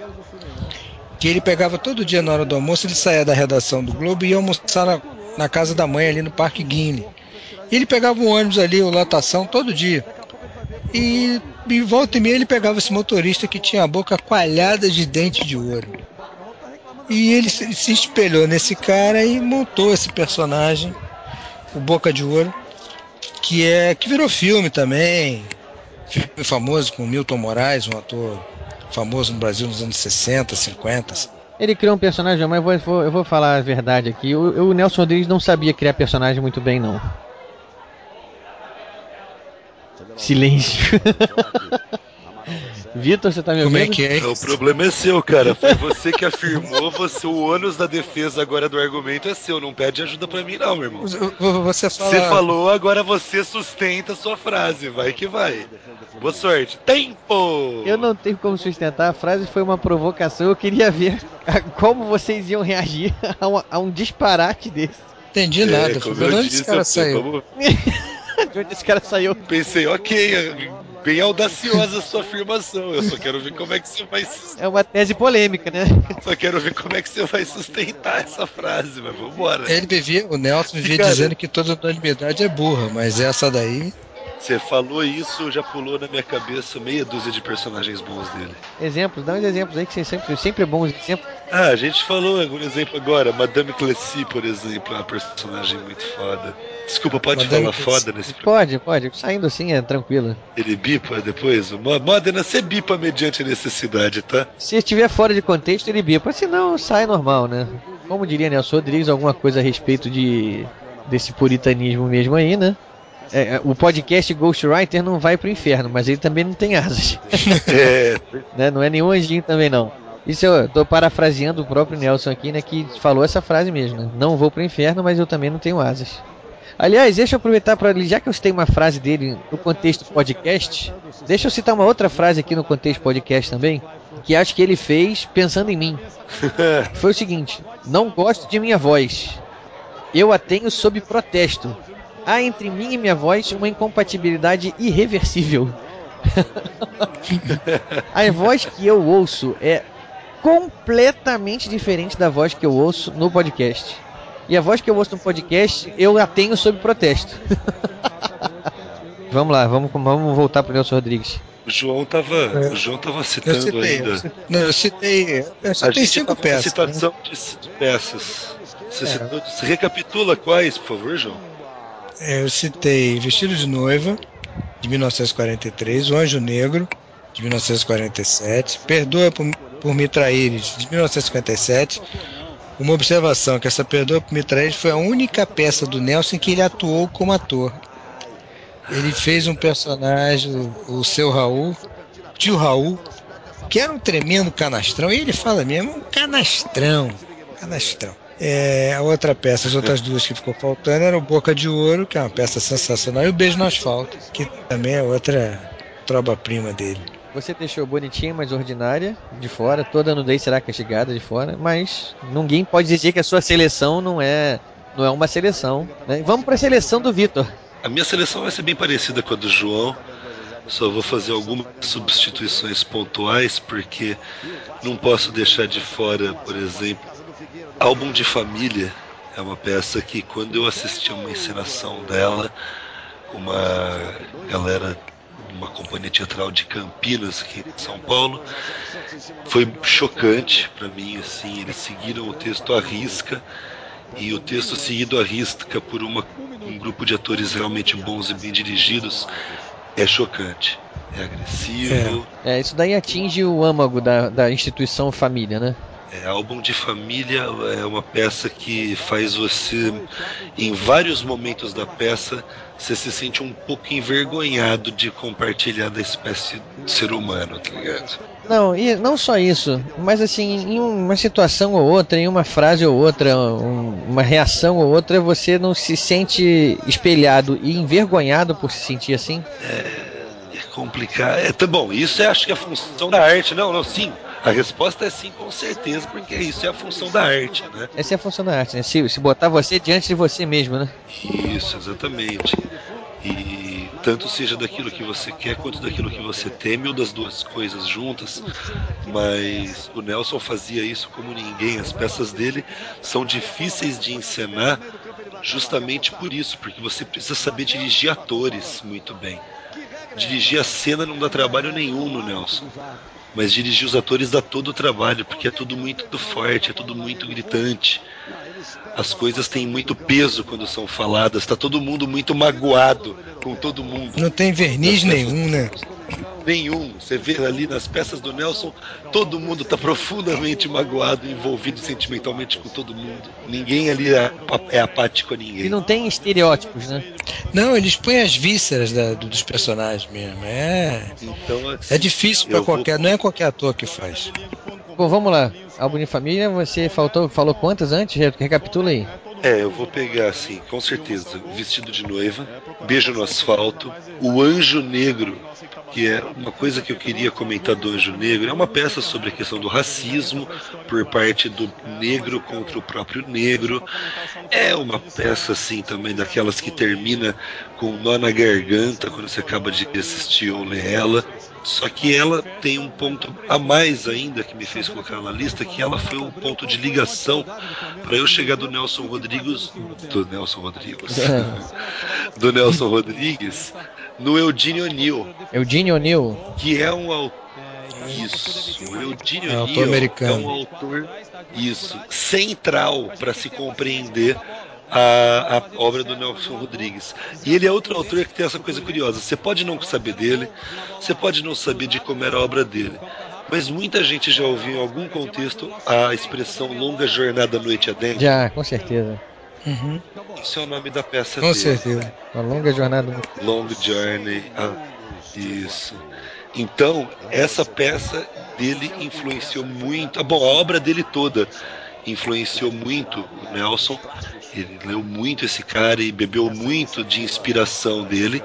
Que ele pegava todo dia na hora do almoço, ele saía da redação do Globo e ia almoçar na, na casa da mãe ali no Parque Guine. E ele pegava um ônibus ali, o lotação, todo dia. E, e volta e meia ele pegava esse motorista que tinha a boca coalhada de dente de ouro. E ele se, se espelhou nesse cara e montou esse personagem, o Boca de Ouro, que é que virou filme também, filme famoso com Milton Moraes, um ator famoso no Brasil nos anos 60, 50. Ele criou um personagem, mas eu vou, eu vou, falar a verdade aqui. O, o, Nelson Rodrigues não sabia criar personagem muito bem, não. Silêncio. Vitor, você tá me ouvindo? Como é que é? O problema é seu, cara. Foi você que afirmou, você, o ônus da defesa agora do argumento é seu. Não pede ajuda pra mim, não, meu irmão. Você, fala... você falou, agora você sustenta a sua frase. Vai que vai. Boa sorte. Tempo! Eu não tenho como sustentar. A frase foi uma provocação. Eu queria ver como vocês iam reagir a um, a um disparate desse. Entendi É, nada. como Foi eu disse, esse cara eu- saiu? vamos- De onde esse cara saiu? Pensei, ok, bem audaciosa a sua afirmação. Eu só quero ver como é que você vai É uma tese polêmica, né? só quero ver como é que você vai sustentar essa frase, mas vambora. Ele vivia, o Nelson vivia Cara. dizendo que toda unanimidade é burra, mas essa daí. Você falou isso, já pulou na minha cabeça meia dúzia de personagens bons dele. Exemplos, dá uns exemplos aí que vocês sempre, sempre é bons exemplos. Ah, a gente falou um exemplo agora, Madame Clessy, por exemplo, é uma personagem muito foda. Desculpa, pode Madame falar Clessy. foda nesse. Pode, pode. Saindo assim é tranquilo. Ele bipa depois? Mo- Modena, você bipa mediante necessidade, tá? Se estiver fora de contexto, ele bipa. Se não, sai normal, né? Como diria Nelson Rodrigues, alguma coisa a respeito de desse puritanismo mesmo aí, né? É, é, o podcast Ghostwriter não vai pro inferno, mas ele também não tem asas. É, né? Não é nenhum anjinho também não. Isso eu tô parafraseando o próprio Nelson aqui, né? Que falou essa frase mesmo, né? Não vou pro inferno, mas eu também não tenho asas. Aliás, deixa eu aproveitar para já que eu citei uma frase dele no contexto podcast, deixa eu citar uma outra frase aqui no contexto podcast também, que acho que ele fez pensando em mim. Foi o seguinte: não gosto de minha voz. Eu a tenho sob protesto. Há entre mim e minha voz uma incompatibilidade irreversível. a voz que eu ouço é completamente diferente da voz que eu ouço no podcast. E a voz que eu ouço no podcast, eu a tenho sob protesto. vamos lá, vamos, vamos voltar pro Nelson Rodrigues. o João tava, É. o João tava Eu citando citei. ainda. Eu citei, não, eu citei. Eu A citei cinco peças. né? citação de peças. Você É. citou, você recapitula quais, por favor, João? Eu citei Vestido de Noiva, de 1943, O Anjo Negro, de 1947, Perdoa por, por Me Traíres, de 1957. Uma observação, que essa Perdoa por Me Traíres foi a única peça do Nelson que ele atuou como ator. Ele fez um personagem, o, o seu Raul, tio Raul, que era um tremendo canastrão, e ele fala mesmo, um canastrão, canastrão. É, a outra peça, as outras duas que ficou faltando eram o Boca de Ouro, que é uma peça sensacional, e o Beijo no Asfalto, que também é outra troba-prima dele. Você deixou bonitinha, mas ordinária, de fora. Toda nudez será castigada de fora. Mas ninguém pode dizer que a sua seleção não é, não é uma seleção. né? Vamos para a seleção do Vitor. A minha seleção vai ser bem parecida com a do João. Só vou fazer algumas substituições pontuais, porque não posso deixar de fora, por exemplo, Álbum de Família. É uma peça que, quando eu assisti a uma encenação dela, uma galera, uma companhia teatral de Campinas, aqui em São Paulo, foi chocante para mim. Assim, eles seguiram o texto à risca e o texto seguido à risca por uma, um grupo de atores realmente bons e bem dirigidos é chocante. É agressivo. É, isso daí atinge o âmago da, da instituição família, né? É, álbum de família é uma peça que faz você, em vários momentos da peça, você se sente um pouco envergonhado de compartilhar da espécie de ser humano, tá ligado? Não, e não só isso, mas assim, em uma situação ou outra, em uma frase ou outra, um, uma reação ou outra, você não se sente espelhado e envergonhado por se sentir assim? É, é complicado. É, tá bom, isso é acho que é a função da arte. Não, não, sim. A resposta é sim, com certeza, porque isso é a função da arte, né? Essa é a função da arte, né? Se, se botar você diante de você mesmo, né? Isso, exatamente. E tanto seja daquilo que você quer quanto daquilo que você teme, ou das duas coisas juntas. Mas o Nelson fazia isso como ninguém. As peças dele são difíceis de encenar justamente por isso, porque você precisa saber dirigir atores muito bem. Dirigir a cena não dá trabalho nenhum no Nelson mas dirigir os atores dá todo o trabalho, porque é tudo muito forte, é tudo muito gritante. As coisas têm muito peso quando são faladas, está todo mundo muito magoado com todo mundo. Não tem verniz nenhum, né? Nenhum. Você vê ali nas peças do Nelson, todo mundo está profundamente magoado, envolvido sentimentalmente com todo mundo. Ninguém ali é, é apático a ninguém. E não tem estereótipos, né? Não, eles põem as vísceras da, dos personagens mesmo. É. Então, assim, é difícil para qualquer. Vou... Não é qualquer ator que faz. Bom, vamos lá. Álbum de família, você faltou, falou quantas antes? Recapitula aí. É, eu vou pegar assim, com certeza. Vestido de noiva, Beijo no Asfalto, O Anjo Negro, que é uma coisa que eu queria comentar do Anjo Negro. É uma peça sobre a questão do racismo por parte do negro contra o próprio negro. É uma peça assim também daquelas que termina com um nó na garganta quando você acaba de assistir ou ler ela. Só que ela tem um ponto a mais ainda que me fez colocar na lista, que ela foi um ponto de ligação para eu chegar do Nelson Rodrigues, do Nelson Rodrigues, do Nelson Rodrigues, no Eugene O'Neill. Eugene O'Neill, que é um autor isso, o Eugene é, O'Neill é um autor isso central para se compreender a, a, obra do Nelson Rodrigues. E ele é outro autor que tem essa coisa curiosa. Você pode não saber dele, você pode não saber de como era a obra dele. Mas muita gente já ouviu em algum contexto a expressão longa jornada noite adentro. Já, com certeza. Uhum. Esse é o nome da peça Com dele. certeza. Uma longa jornada. Long Journey. Ah, isso. Então, essa peça dele influenciou muito. Bom, a obra dele toda influenciou muito o Nelson. Ele leu muito esse cara e bebeu muito de inspiração dele.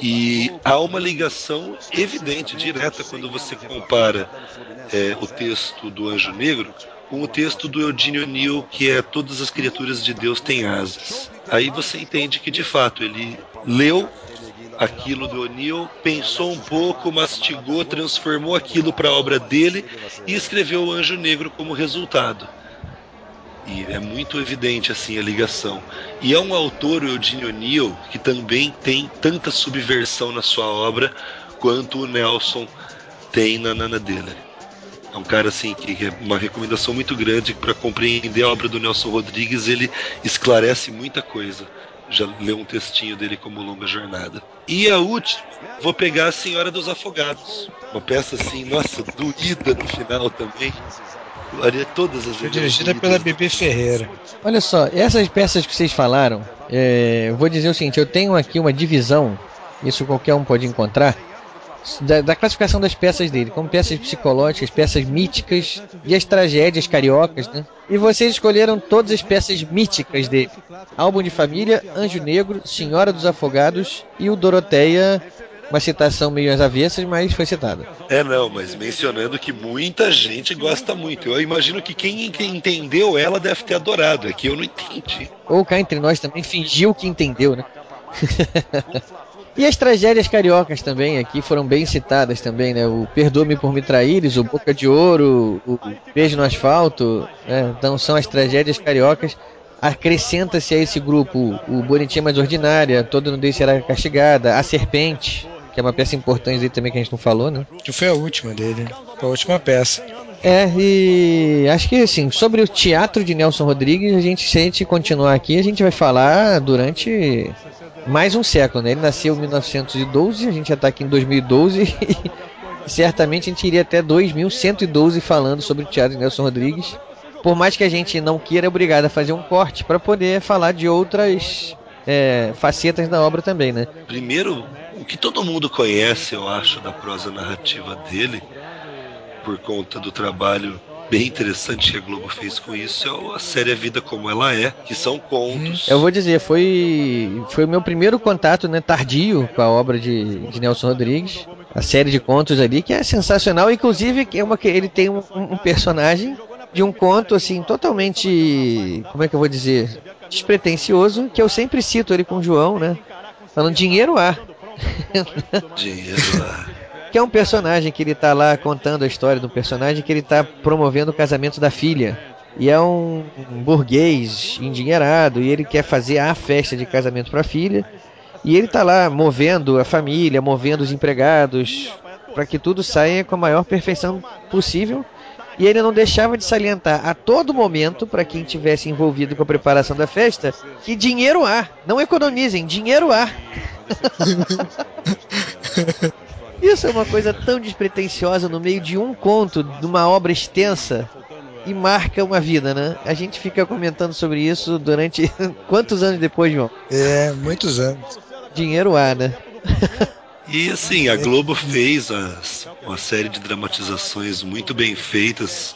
E há uma ligação evidente, direta, quando você compara é, o texto do Anjo Negro com o texto do Eugene O'Neill, que é Todas as criaturas de Deus têm asas. Aí você entende que, de fato, ele leu aquilo do O'Neill, pensou um pouco, mastigou, transformou aquilo para a obra dele e escreveu o Anjo Negro como resultado. E é muito evidente assim a ligação. E é um autor, o Eugene O'Neill, que também tem tanta subversão na sua obra quanto o Nelson tem na Nana dele. É um cara assim que é uma recomendação muito grande para compreender a obra do Nelson Rodrigues, ele esclarece muita coisa. Já leu um textinho dele como Longa Jornada. E a última, vou pegar a Senhora dos Afogados. Uma peça assim, nossa, doída no final também todas as Foi dirigida pela Bibi Ferreira. Olha só, essas peças que vocês falaram, é, eu vou dizer o seguinte: eu tenho aqui uma divisão, isso qualquer um pode encontrar, da, da, classificação das peças dele, como peças psicológicas, peças míticas e as tragédias cariocas, né? E vocês escolheram todas as peças míticas dele: Álbum de Família, Anjo Negro, Senhora dos Afogados e o Doroteia uma citação meio às avessas, mas foi citada. É, não, mas mencionando que muita gente gosta muito. Eu imagino que quem entendeu ela deve ter adorado, é que eu não entendi. Ou cá entre nós também fingiu que entendeu, né? E as tragédias cariocas também aqui foram bem citadas também, né? O Perdoa-me por me traíres, o Boca de Ouro, o Beijo no Asfalto, né? Então são as tragédias cariocas. Acrescenta-se a esse grupo o Bonitinha Mais Ordinária, Todo Nudez Será Castigada, A Serpente, que é uma peça importante aí também que a gente não falou, né? Que foi a última dele, foi a última peça. É, e acho que assim, sobre o teatro de Nelson Rodrigues, a gente, se a gente continuar aqui, a gente vai falar durante mais um século, né? Ele nasceu em 1912, a gente já está aqui em 2012 certamente a gente iria até 2112 falando sobre o teatro de Nelson Rodrigues. Por mais que a gente não queira, é obrigado a fazer um corte para poder falar de outras é, facetas da obra também, né? Primeiro, o que todo mundo conhece, eu acho, da prosa narrativa dele, por conta do trabalho bem interessante que a Globo fez com isso é a série A Vida Como Ela É, que são contos. Eu vou dizer, foi, foi o meu primeiro contato né, tardio com a obra de, de Nelson Rodrigues. A série de contos ali, que é sensacional. Inclusive, é uma, ele tem um, um personagem de um conto assim totalmente, como é que eu vou dizer, despretensioso, que eu sempre cito ele com o João, né? Falando dinheiro há. Que é um personagem que ele tá lá contando a história do personagem que ele tá promovendo o casamento da filha. E é um, um burguês endinheirado e ele quer fazer a festa de casamento para a filha. E ele tá lá movendo a família, movendo os empregados, para que tudo saia com a maior perfeição possível. E ele não deixava de salientar a todo momento, para quem tivesse envolvido com a preparação da festa, que dinheiro há. Não economizem, dinheiro há. Isso é uma coisa tão despretensiosa no meio de um conto, de uma obra extensa, e marca uma vida, né? A gente fica comentando sobre isso durante quantos anos depois, João? É, muitos anos. Dinheiro há, né? E assim, a Globo fez as, uma série de dramatizações muito bem feitas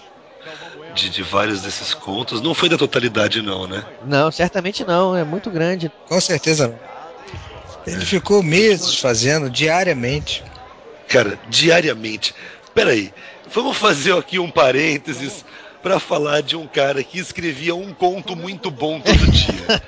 de, de, vários desses contos. Não foi da totalidade, não, né? Não, certamente não. É muito grande. Com certeza não. Ele ficou meses fazendo diariamente. Cara, diariamente. Peraí, vamos fazer aqui um parênteses para falar de um cara que escrevia um conto muito bom todo dia.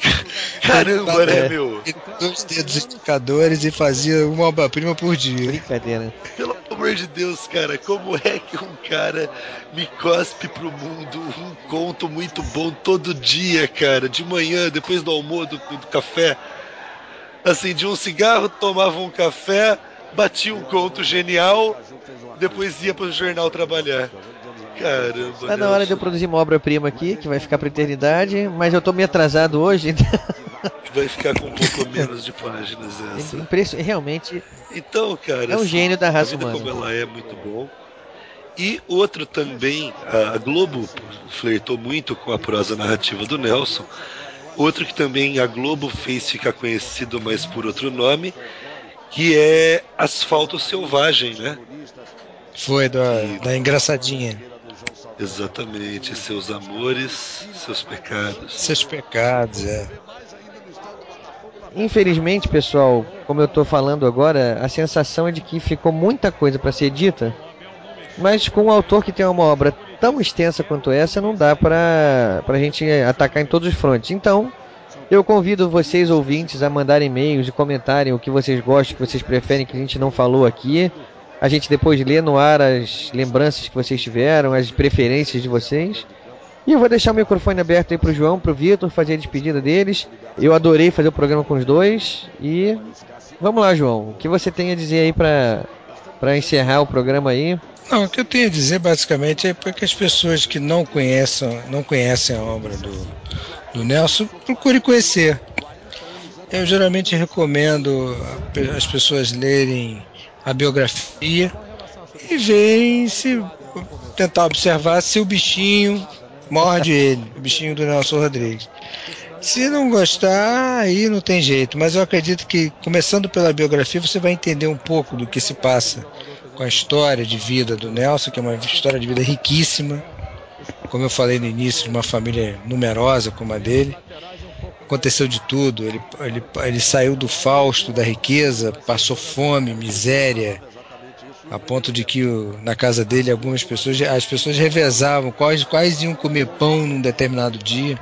Caramba, né, meu? Dois dedos indicadores e fazia uma obra-prima por dia. Brincadeira. Pelo amor de Deus, cara, como é que um cara me cospe pro mundo um conto muito bom todo dia, cara? De manhã, depois do almoço, do, do café. Acendi um cigarro, tomava um café, batia um conto genial, depois ia pro jornal trabalhar. Caramba. Tá na hora de eu produzir uma obra-prima aqui, que vai ficar pra eternidade, mas eu tô meio atrasado hoje. Vai ficar com um pouco menos de páginas essa. Impresso, realmente. Então, cara. É um assim, gênio da raça a vida humana. como ela é muito bom. E outro também, a Globo flertou muito com a prosa narrativa do Nelson. Outro que também a Globo fez ficar conhecido, mas por outro nome, que é Asfalto Selvagem, né? Foi da, da engraçadinha. Exatamente, seus amores, seus pecados. Seus pecados, é. Infelizmente, pessoal, como eu tô falando agora, a sensação é de que ficou muita coisa para ser dita, mas com um autor que tem uma obra tão extensa quanto essa, não dá para a gente atacar em todos os frontes. Então, eu convido vocês, ouvintes, a mandarem e-mails e comentarem o que vocês gostam, o que vocês preferem que a gente não falou aqui. A gente depois lê no ar as lembranças que vocês tiveram, as preferências de vocês. E eu vou deixar o microfone aberto aí pro João, pro Vitor, fazer a despedida deles. Eu adorei fazer o programa com os dois. E vamos lá, João. O que você tem a dizer aí para para encerrar o programa aí? Não, o que eu tenho a dizer basicamente é para que as pessoas que não conheçam, não conhecem a obra do, do Nelson, procurem conhecer. Eu geralmente recomendo as pessoas lerem a biografia e verem se tentar observar se o bichinho morde ele, o bichinho do Nelson Rodrigues. Se não gostar, aí não tem jeito. Mas eu acredito que, começando pela biografia, você vai entender um pouco do que se passa com a história de vida do Nelson, que é uma história de vida riquíssima. Como eu falei no início, de uma família numerosa como a dele. Aconteceu de tudo. Ele, ele, ele saiu do Fausto, da riqueza, passou fome, miséria, a ponto de que na casa dele algumas pessoas as pessoas revezavam quais, quais iam comer pão num determinado dia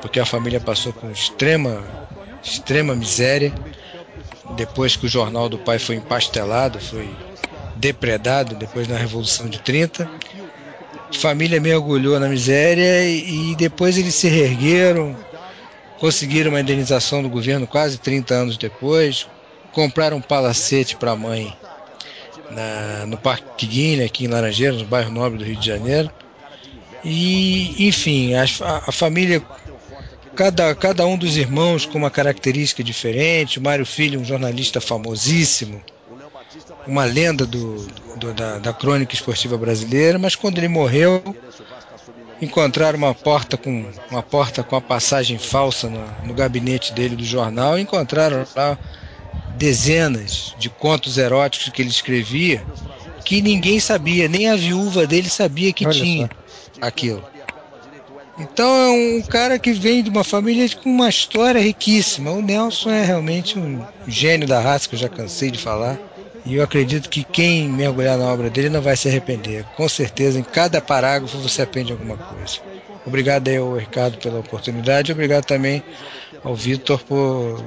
porque a família passou com extrema extrema miséria depois que o jornal do pai foi empastelado foi depredado depois da revolução de 30 a família mergulhou na miséria e depois eles se reergueram conseguiram uma indenização do governo quase 30 anos depois compraram um palacete para a mãe na, no Parque Guilherme, aqui em Laranjeiras, no bairro Nobre do Rio de Janeiro. E, enfim, a, a família cada, cada um dos irmãos com uma característica diferente. O Mário Filho, um jornalista famosíssimo, uma lenda do, do da, da crônica esportiva brasileira, mas quando ele morreu, encontraram uma porta com uma porta com a passagem falsa no, no gabinete dele do jornal, e encontraram lá dezenas de contos eróticos que ele escrevia que ninguém sabia, nem a viúva dele sabia que Olha tinha só. aquilo. Então é um cara que vem de uma família com uma história riquíssima. O Nelson é realmente um gênio da raça que eu já cansei de falar. E eu acredito que quem mergulhar na obra dele não vai se arrepender. Com certeza, em cada parágrafo você aprende alguma coisa. Obrigado aí ao Ricardo pela oportunidade. Obrigado também ao Vitor por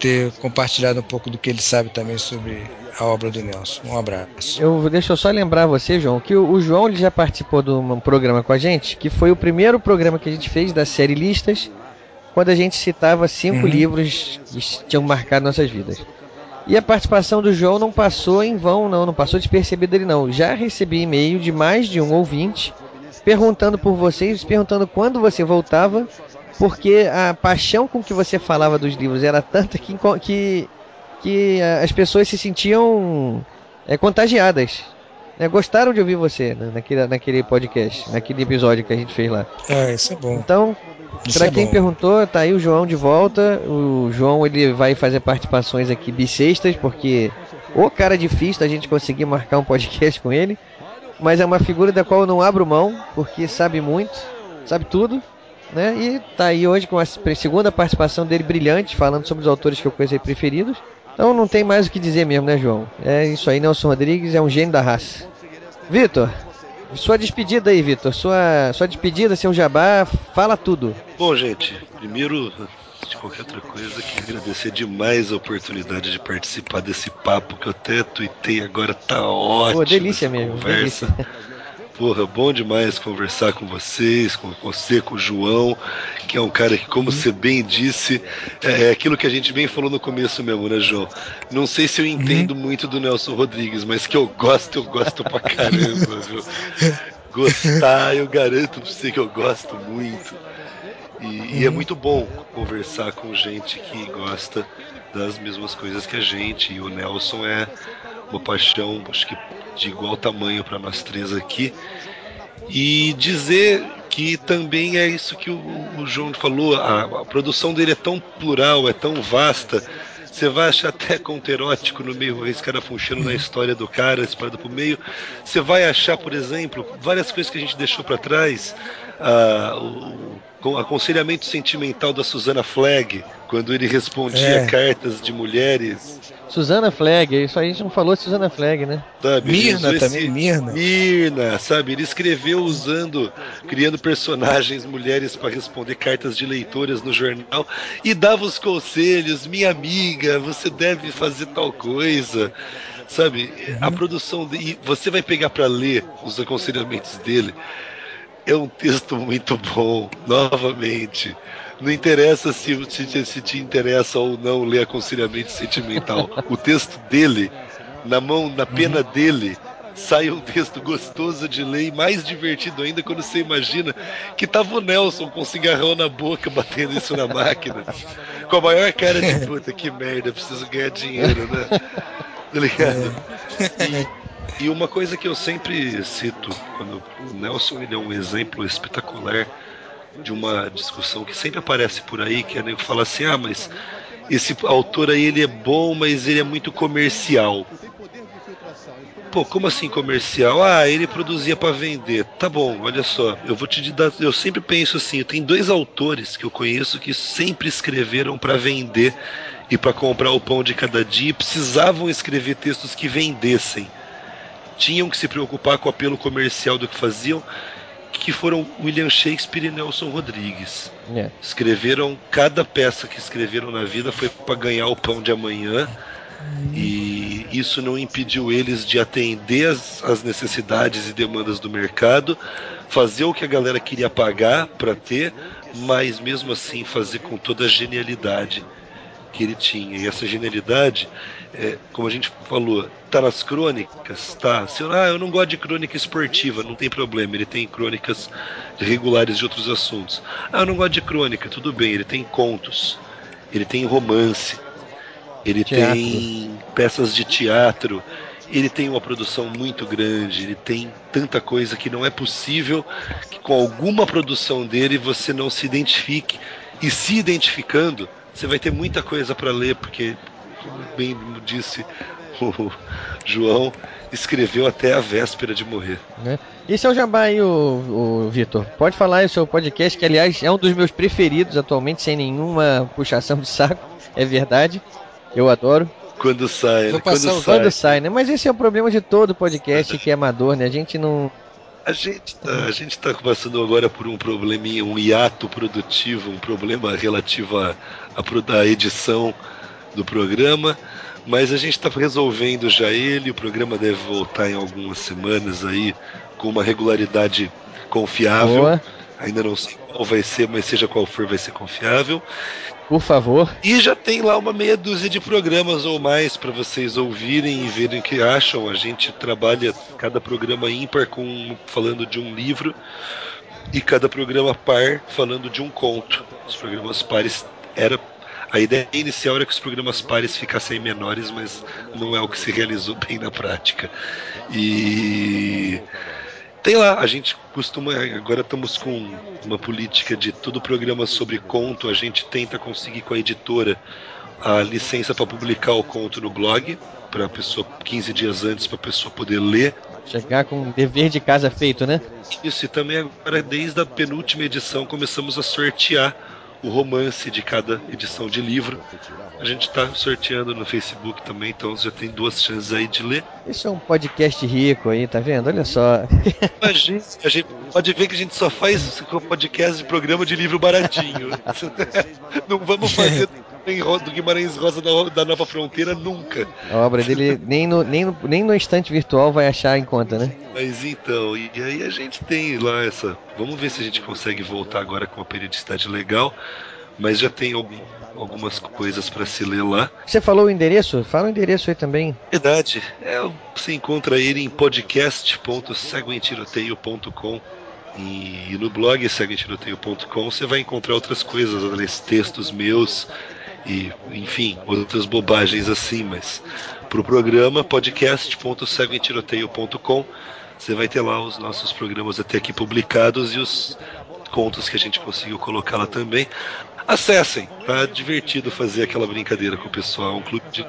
ter compartilhado um pouco do que ele sabe também sobre a obra do Nelson. Um abraço. Eu, deixa eu só lembrar você, João, que o, o João ele já participou de um programa com a gente, que foi o primeiro programa que a gente fez da série Listas, quando a gente citava cinco uhum. livros que tinham marcado nossas vidas. E a participação do João não passou em vão, não, não passou despercebida ele não. Já recebi e-mail de mais de um ouvinte perguntando por vocês, perguntando quando você voltava, porque a paixão com que você falava dos livros era tanta que, que, que as pessoas se sentiam é, contagiadas. Né? Gostaram de ouvir você né? naquele, naquele podcast, naquele episódio que a gente fez lá. É, isso é bom. Então, para é quem perguntou, tá aí o João de volta. O João ele vai fazer participações aqui bissextas, porque o cara é difícil a gente conseguir marcar um podcast com ele. Mas é uma figura da qual eu não abro mão, porque sabe muito, sabe tudo. Né? E tá aí hoje com a segunda participação dele brilhante, falando sobre os autores que eu conheci preferidos. Então não tem mais o que dizer mesmo, né, João? É isso aí, Nelson Rodrigues é um gênio da raça. Vitor, sua despedida aí, Vitor. Sua, sua despedida, seu jabá, fala tudo. Bom, gente, primeiro, de qualquer outra coisa, queria agradecer demais a oportunidade de participar desse papo que eu até tuitei agora, tá ótimo. Pô, delícia mesmo, conversa. delícia. Porra, bom demais conversar com vocês, com você, com o João, que é um cara que, como você bem disse, é, é aquilo que a gente bem falou no começo mesmo, né, João? Não sei se eu entendo uhum. muito do Nelson Rodrigues, mas que eu gosto, eu gosto pra caramba, viu? Gostar, eu garanto pra você que eu gosto muito. E, uhum. e, é uhum. muito bom conversar com gente que gosta das mesmas coisas que a gente. E o Nelson é uma paixão, acho que de igual tamanho para nós três aqui. E dizer que também é isso que o, o João falou, a, a, produção dele é tão plural, é tão vasta. Você vai achar até conto erótico no meio, esse cara funcionando na história do cara, esparado pro meio. Você vai achar, por exemplo, várias coisas que a gente deixou para trás. O, o aconselhamento sentimental da Susana Flag, quando ele respondia é. cartas de mulheres Susana Flag, isso aí a gente não falou de Susana Flag, né? Sabe, Mirna esse, também, Mirna. Mirna, sabe? Ele escreveu usando, criando personagens mulheres para responder cartas de leitoras no jornal e dava os conselhos, minha amiga, você deve fazer tal coisa. Sabe? Uhum. A produção de, você vai pegar para ler os aconselhamentos dele. É um texto muito bom, novamente. Não interessa se, se, se te interessa ou não ler aconselhamento sentimental. O texto dele, na mão, na pena uhum. dele, sai um texto gostoso de ler e mais divertido ainda quando você imagina que tava o Nelson com um cigarrão na boca batendo isso na máquina. Com a maior cara de puta, que merda, preciso ganhar dinheiro, né? Tá ligado? E, e uma coisa que eu sempre cito, quando o Nelson ele é um exemplo espetacular de uma discussão que sempre aparece por aí, que é nego fala assim, ah, mas esse autor aí ele é bom, mas ele é muito comercial. Pô, como assim comercial? Ah, ele produzia para vender. Tá bom, olha só, eu vou te dar, eu sempre penso assim, tem dois autores que eu conheço que sempre escreveram para vender e para comprar o pão de cada dia, e precisavam escrever textos que vendessem. Tinham que se preocupar com o apelo comercial do que faziam que foram William Shakespeare e Nelson Rodrigues. É. Escreveram cada peça que escreveram na vida foi para ganhar o pão de amanhã. E isso não impediu eles de atender as, as necessidades e demandas do mercado, fazer o que a galera queria pagar para ter, mas mesmo assim fazer com toda a genialidade que ele tinha. E essa genialidade, é, como a gente falou, tá nas crônicas, tá? Se ah, eu não gosto de crônica esportiva, não tem problema, ele tem crônicas regulares de outros assuntos. Ah, eu não gosto de crônica, tudo bem, ele tem contos, ele tem romance, ele teatro. tem peças de teatro, ele tem uma produção muito grande, ele tem tanta coisa que não é possível que com alguma produção dele você não se identifique. E se identificando, você vai ter muita coisa para ler, porque, como bem disse o João, escreveu até a véspera de morrer. Né? Esse é o Jabá aí, o, o Vitor. Pode falar aí o seu podcast, que aliás é um dos meus preferidos atualmente, sem nenhuma puxação de saco, é verdade. Eu adoro. Quando sai, né? Quando, sai. quando sai, né? Mas esse é o problema de todo podcast que é amador, né? A gente não. A gente, tá, a gente tá passando agora por um probleminha, um hiato produtivo, um problema relativo à, à, edição do programa, mas a gente está resolvendo já ele. O programa deve voltar em algumas semanas aí com uma regularidade confiável. Boa. Ainda não sei qual vai ser, mas seja qual for, vai ser confiável. Por favor. E já tem lá uma meia dúzia de programas ou mais para vocês ouvirem e verem o que acham. A gente trabalha cada programa ímpar com falando de um livro e cada programa par falando de um conto. Os programas pares era a ideia inicial era que os programas pares ficassem menores, mas não é o que se realizou bem na prática. E tem lá, a gente costuma. Agora estamos com uma política de todo programa sobre conto, a gente tenta conseguir com a editora a licença para publicar o conto no blog, para a pessoa 15 dias antes para a pessoa poder ler. Chegar com dever de casa feito, né? Isso, e também agora, desde a penúltima edição, começamos a sortear o romance de cada edição de livro. A gente está sorteando no Facebook também, então já tem duas chances aí de ler. Isso é um podcast rico aí, tá vendo? Olha só. A gente, a gente pode ver que a gente só faz podcast de programa de livro baratinho. Não vamos fazer do Guimarães Rosa da, da, Nova Fronteira nunca. A obra dele nem no, nem, no, nem no instante virtual vai achar em conta, né? Mas então, e aí a gente tem lá essa. Vamos ver se a gente consegue voltar agora com uma periodicidade legal. Mas já tem algum, algumas coisas para se ler lá. Você falou o endereço? Fala o endereço aí também. Verdade. É, você encontra ele em podcast.seguentiroteio.com e no blog seguentiroteio.com você vai encontrar outras coisas, textos meus, e, enfim, outras bobagens assim, mas para o programa podcast.cegoemtiroteio.com você vai ter lá os nossos programas até aqui publicados e os contos que a gente conseguiu colocar lá também. Acessem, tá divertido fazer aquela brincadeira com o pessoal, um clube de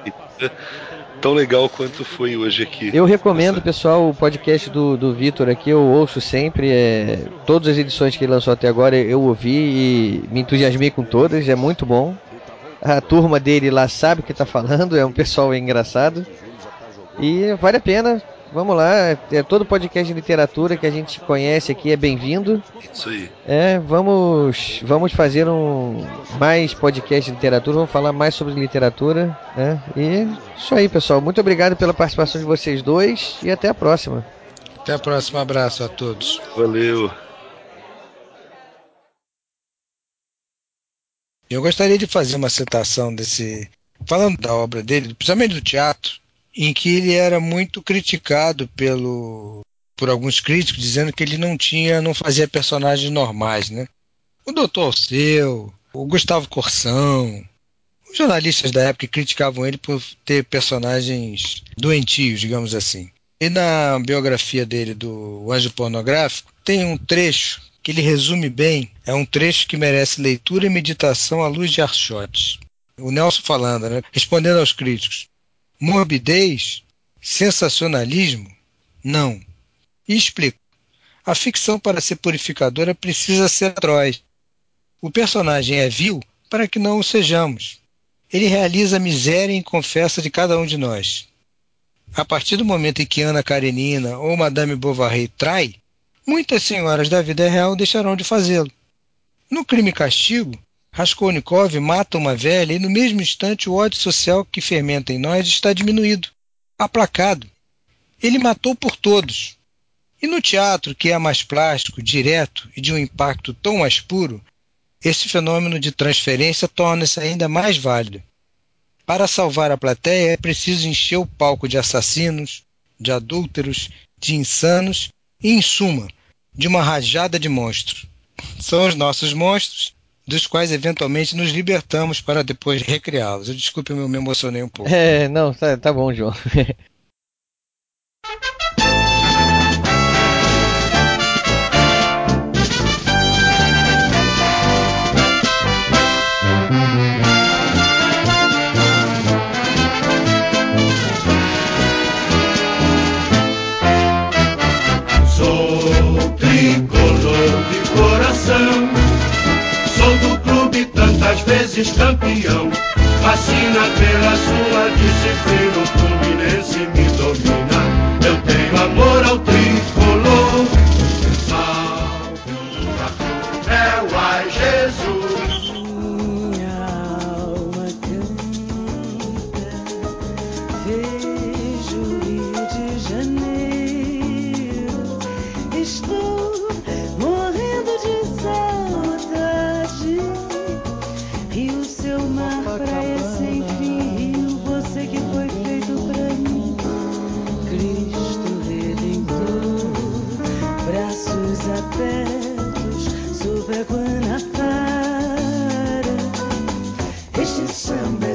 tão legal quanto foi hoje aqui. Eu recomendo, pessoal, o podcast do, do Vitor aqui, eu ouço sempre. É, todas as edições que ele lançou até agora eu ouvi e me entusiasmei com todas, é muito bom. A turma dele lá sabe o que está falando, é um pessoal engraçado. E vale a pena, vamos lá. É todo podcast de literatura que a gente conhece aqui é bem-vindo. Isso aí. É, vamos, vamos fazer um mais podcast de literatura, vamos falar mais sobre literatura, né? E isso aí, pessoal. Muito obrigado pela participação de vocês dois e até a próxima. Até a próxima, abraço a todos. Valeu. Eu gostaria de fazer uma citação desse. Falando da obra dele, principalmente do teatro, em que ele era muito criticado pelo, por alguns críticos, dizendo que ele não tinha, não fazia personagens normais, né? O Doutor Alceu, o Gustavo Corsão, os jornalistas da época criticavam ele por ter personagens doentios, digamos assim. E na biografia dele do Anjo Pornográfico, tem um trecho que ele resume bem, é um trecho que merece leitura e meditação à luz de Archotes. O Nelson falando, né? respondendo aos críticos. Morbidez? Sensacionalismo? Não. E explico. A ficção, para ser purificadora, precisa ser atroz. O personagem é vil para que não o sejamos. Ele realiza a miséria e confessa de cada um de nós. A partir do momento em que Ana Karenina ou Madame Bovary trai, muitas senhoras da vida real deixarão de fazê-lo. No crime castigo, Raskolnikov mata uma velha e no mesmo instante o ódio social que fermenta em nós está diminuído, aplacado. Ele matou por todos. E no teatro, que é mais plástico, direto e de um impacto tão mais puro, esse fenômeno de transferência torna-se ainda mais válido. Para salvar a plateia é preciso encher o palco de assassinos, de adúlteros, de insanos e, em suma, de uma rajada de monstros. São os nossos monstros, dos quais eventualmente nos libertamos para depois recriá-los. Desculpe, eu me emocionei um pouco. É, não, tá, tá bom, João. campeão. Fascina pela sua disciplina, o Fluminense me domina. Eu tenho amor ao tricolor.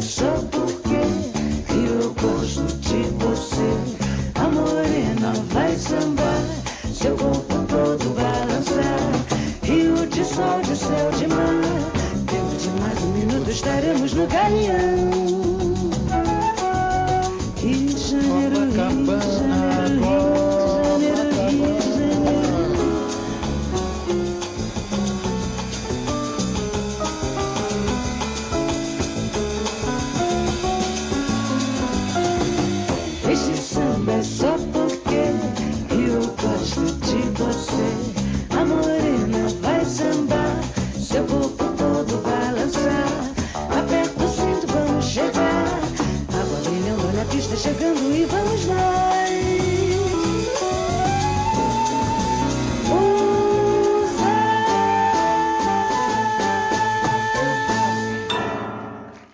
Só porque eu gosto de você. A morena vai sambar, seu corpo todo balançar. Rio de sol, de céu, de mar. Dentro de mais um minuto estaremos no galeão. Chegando e vamos lá.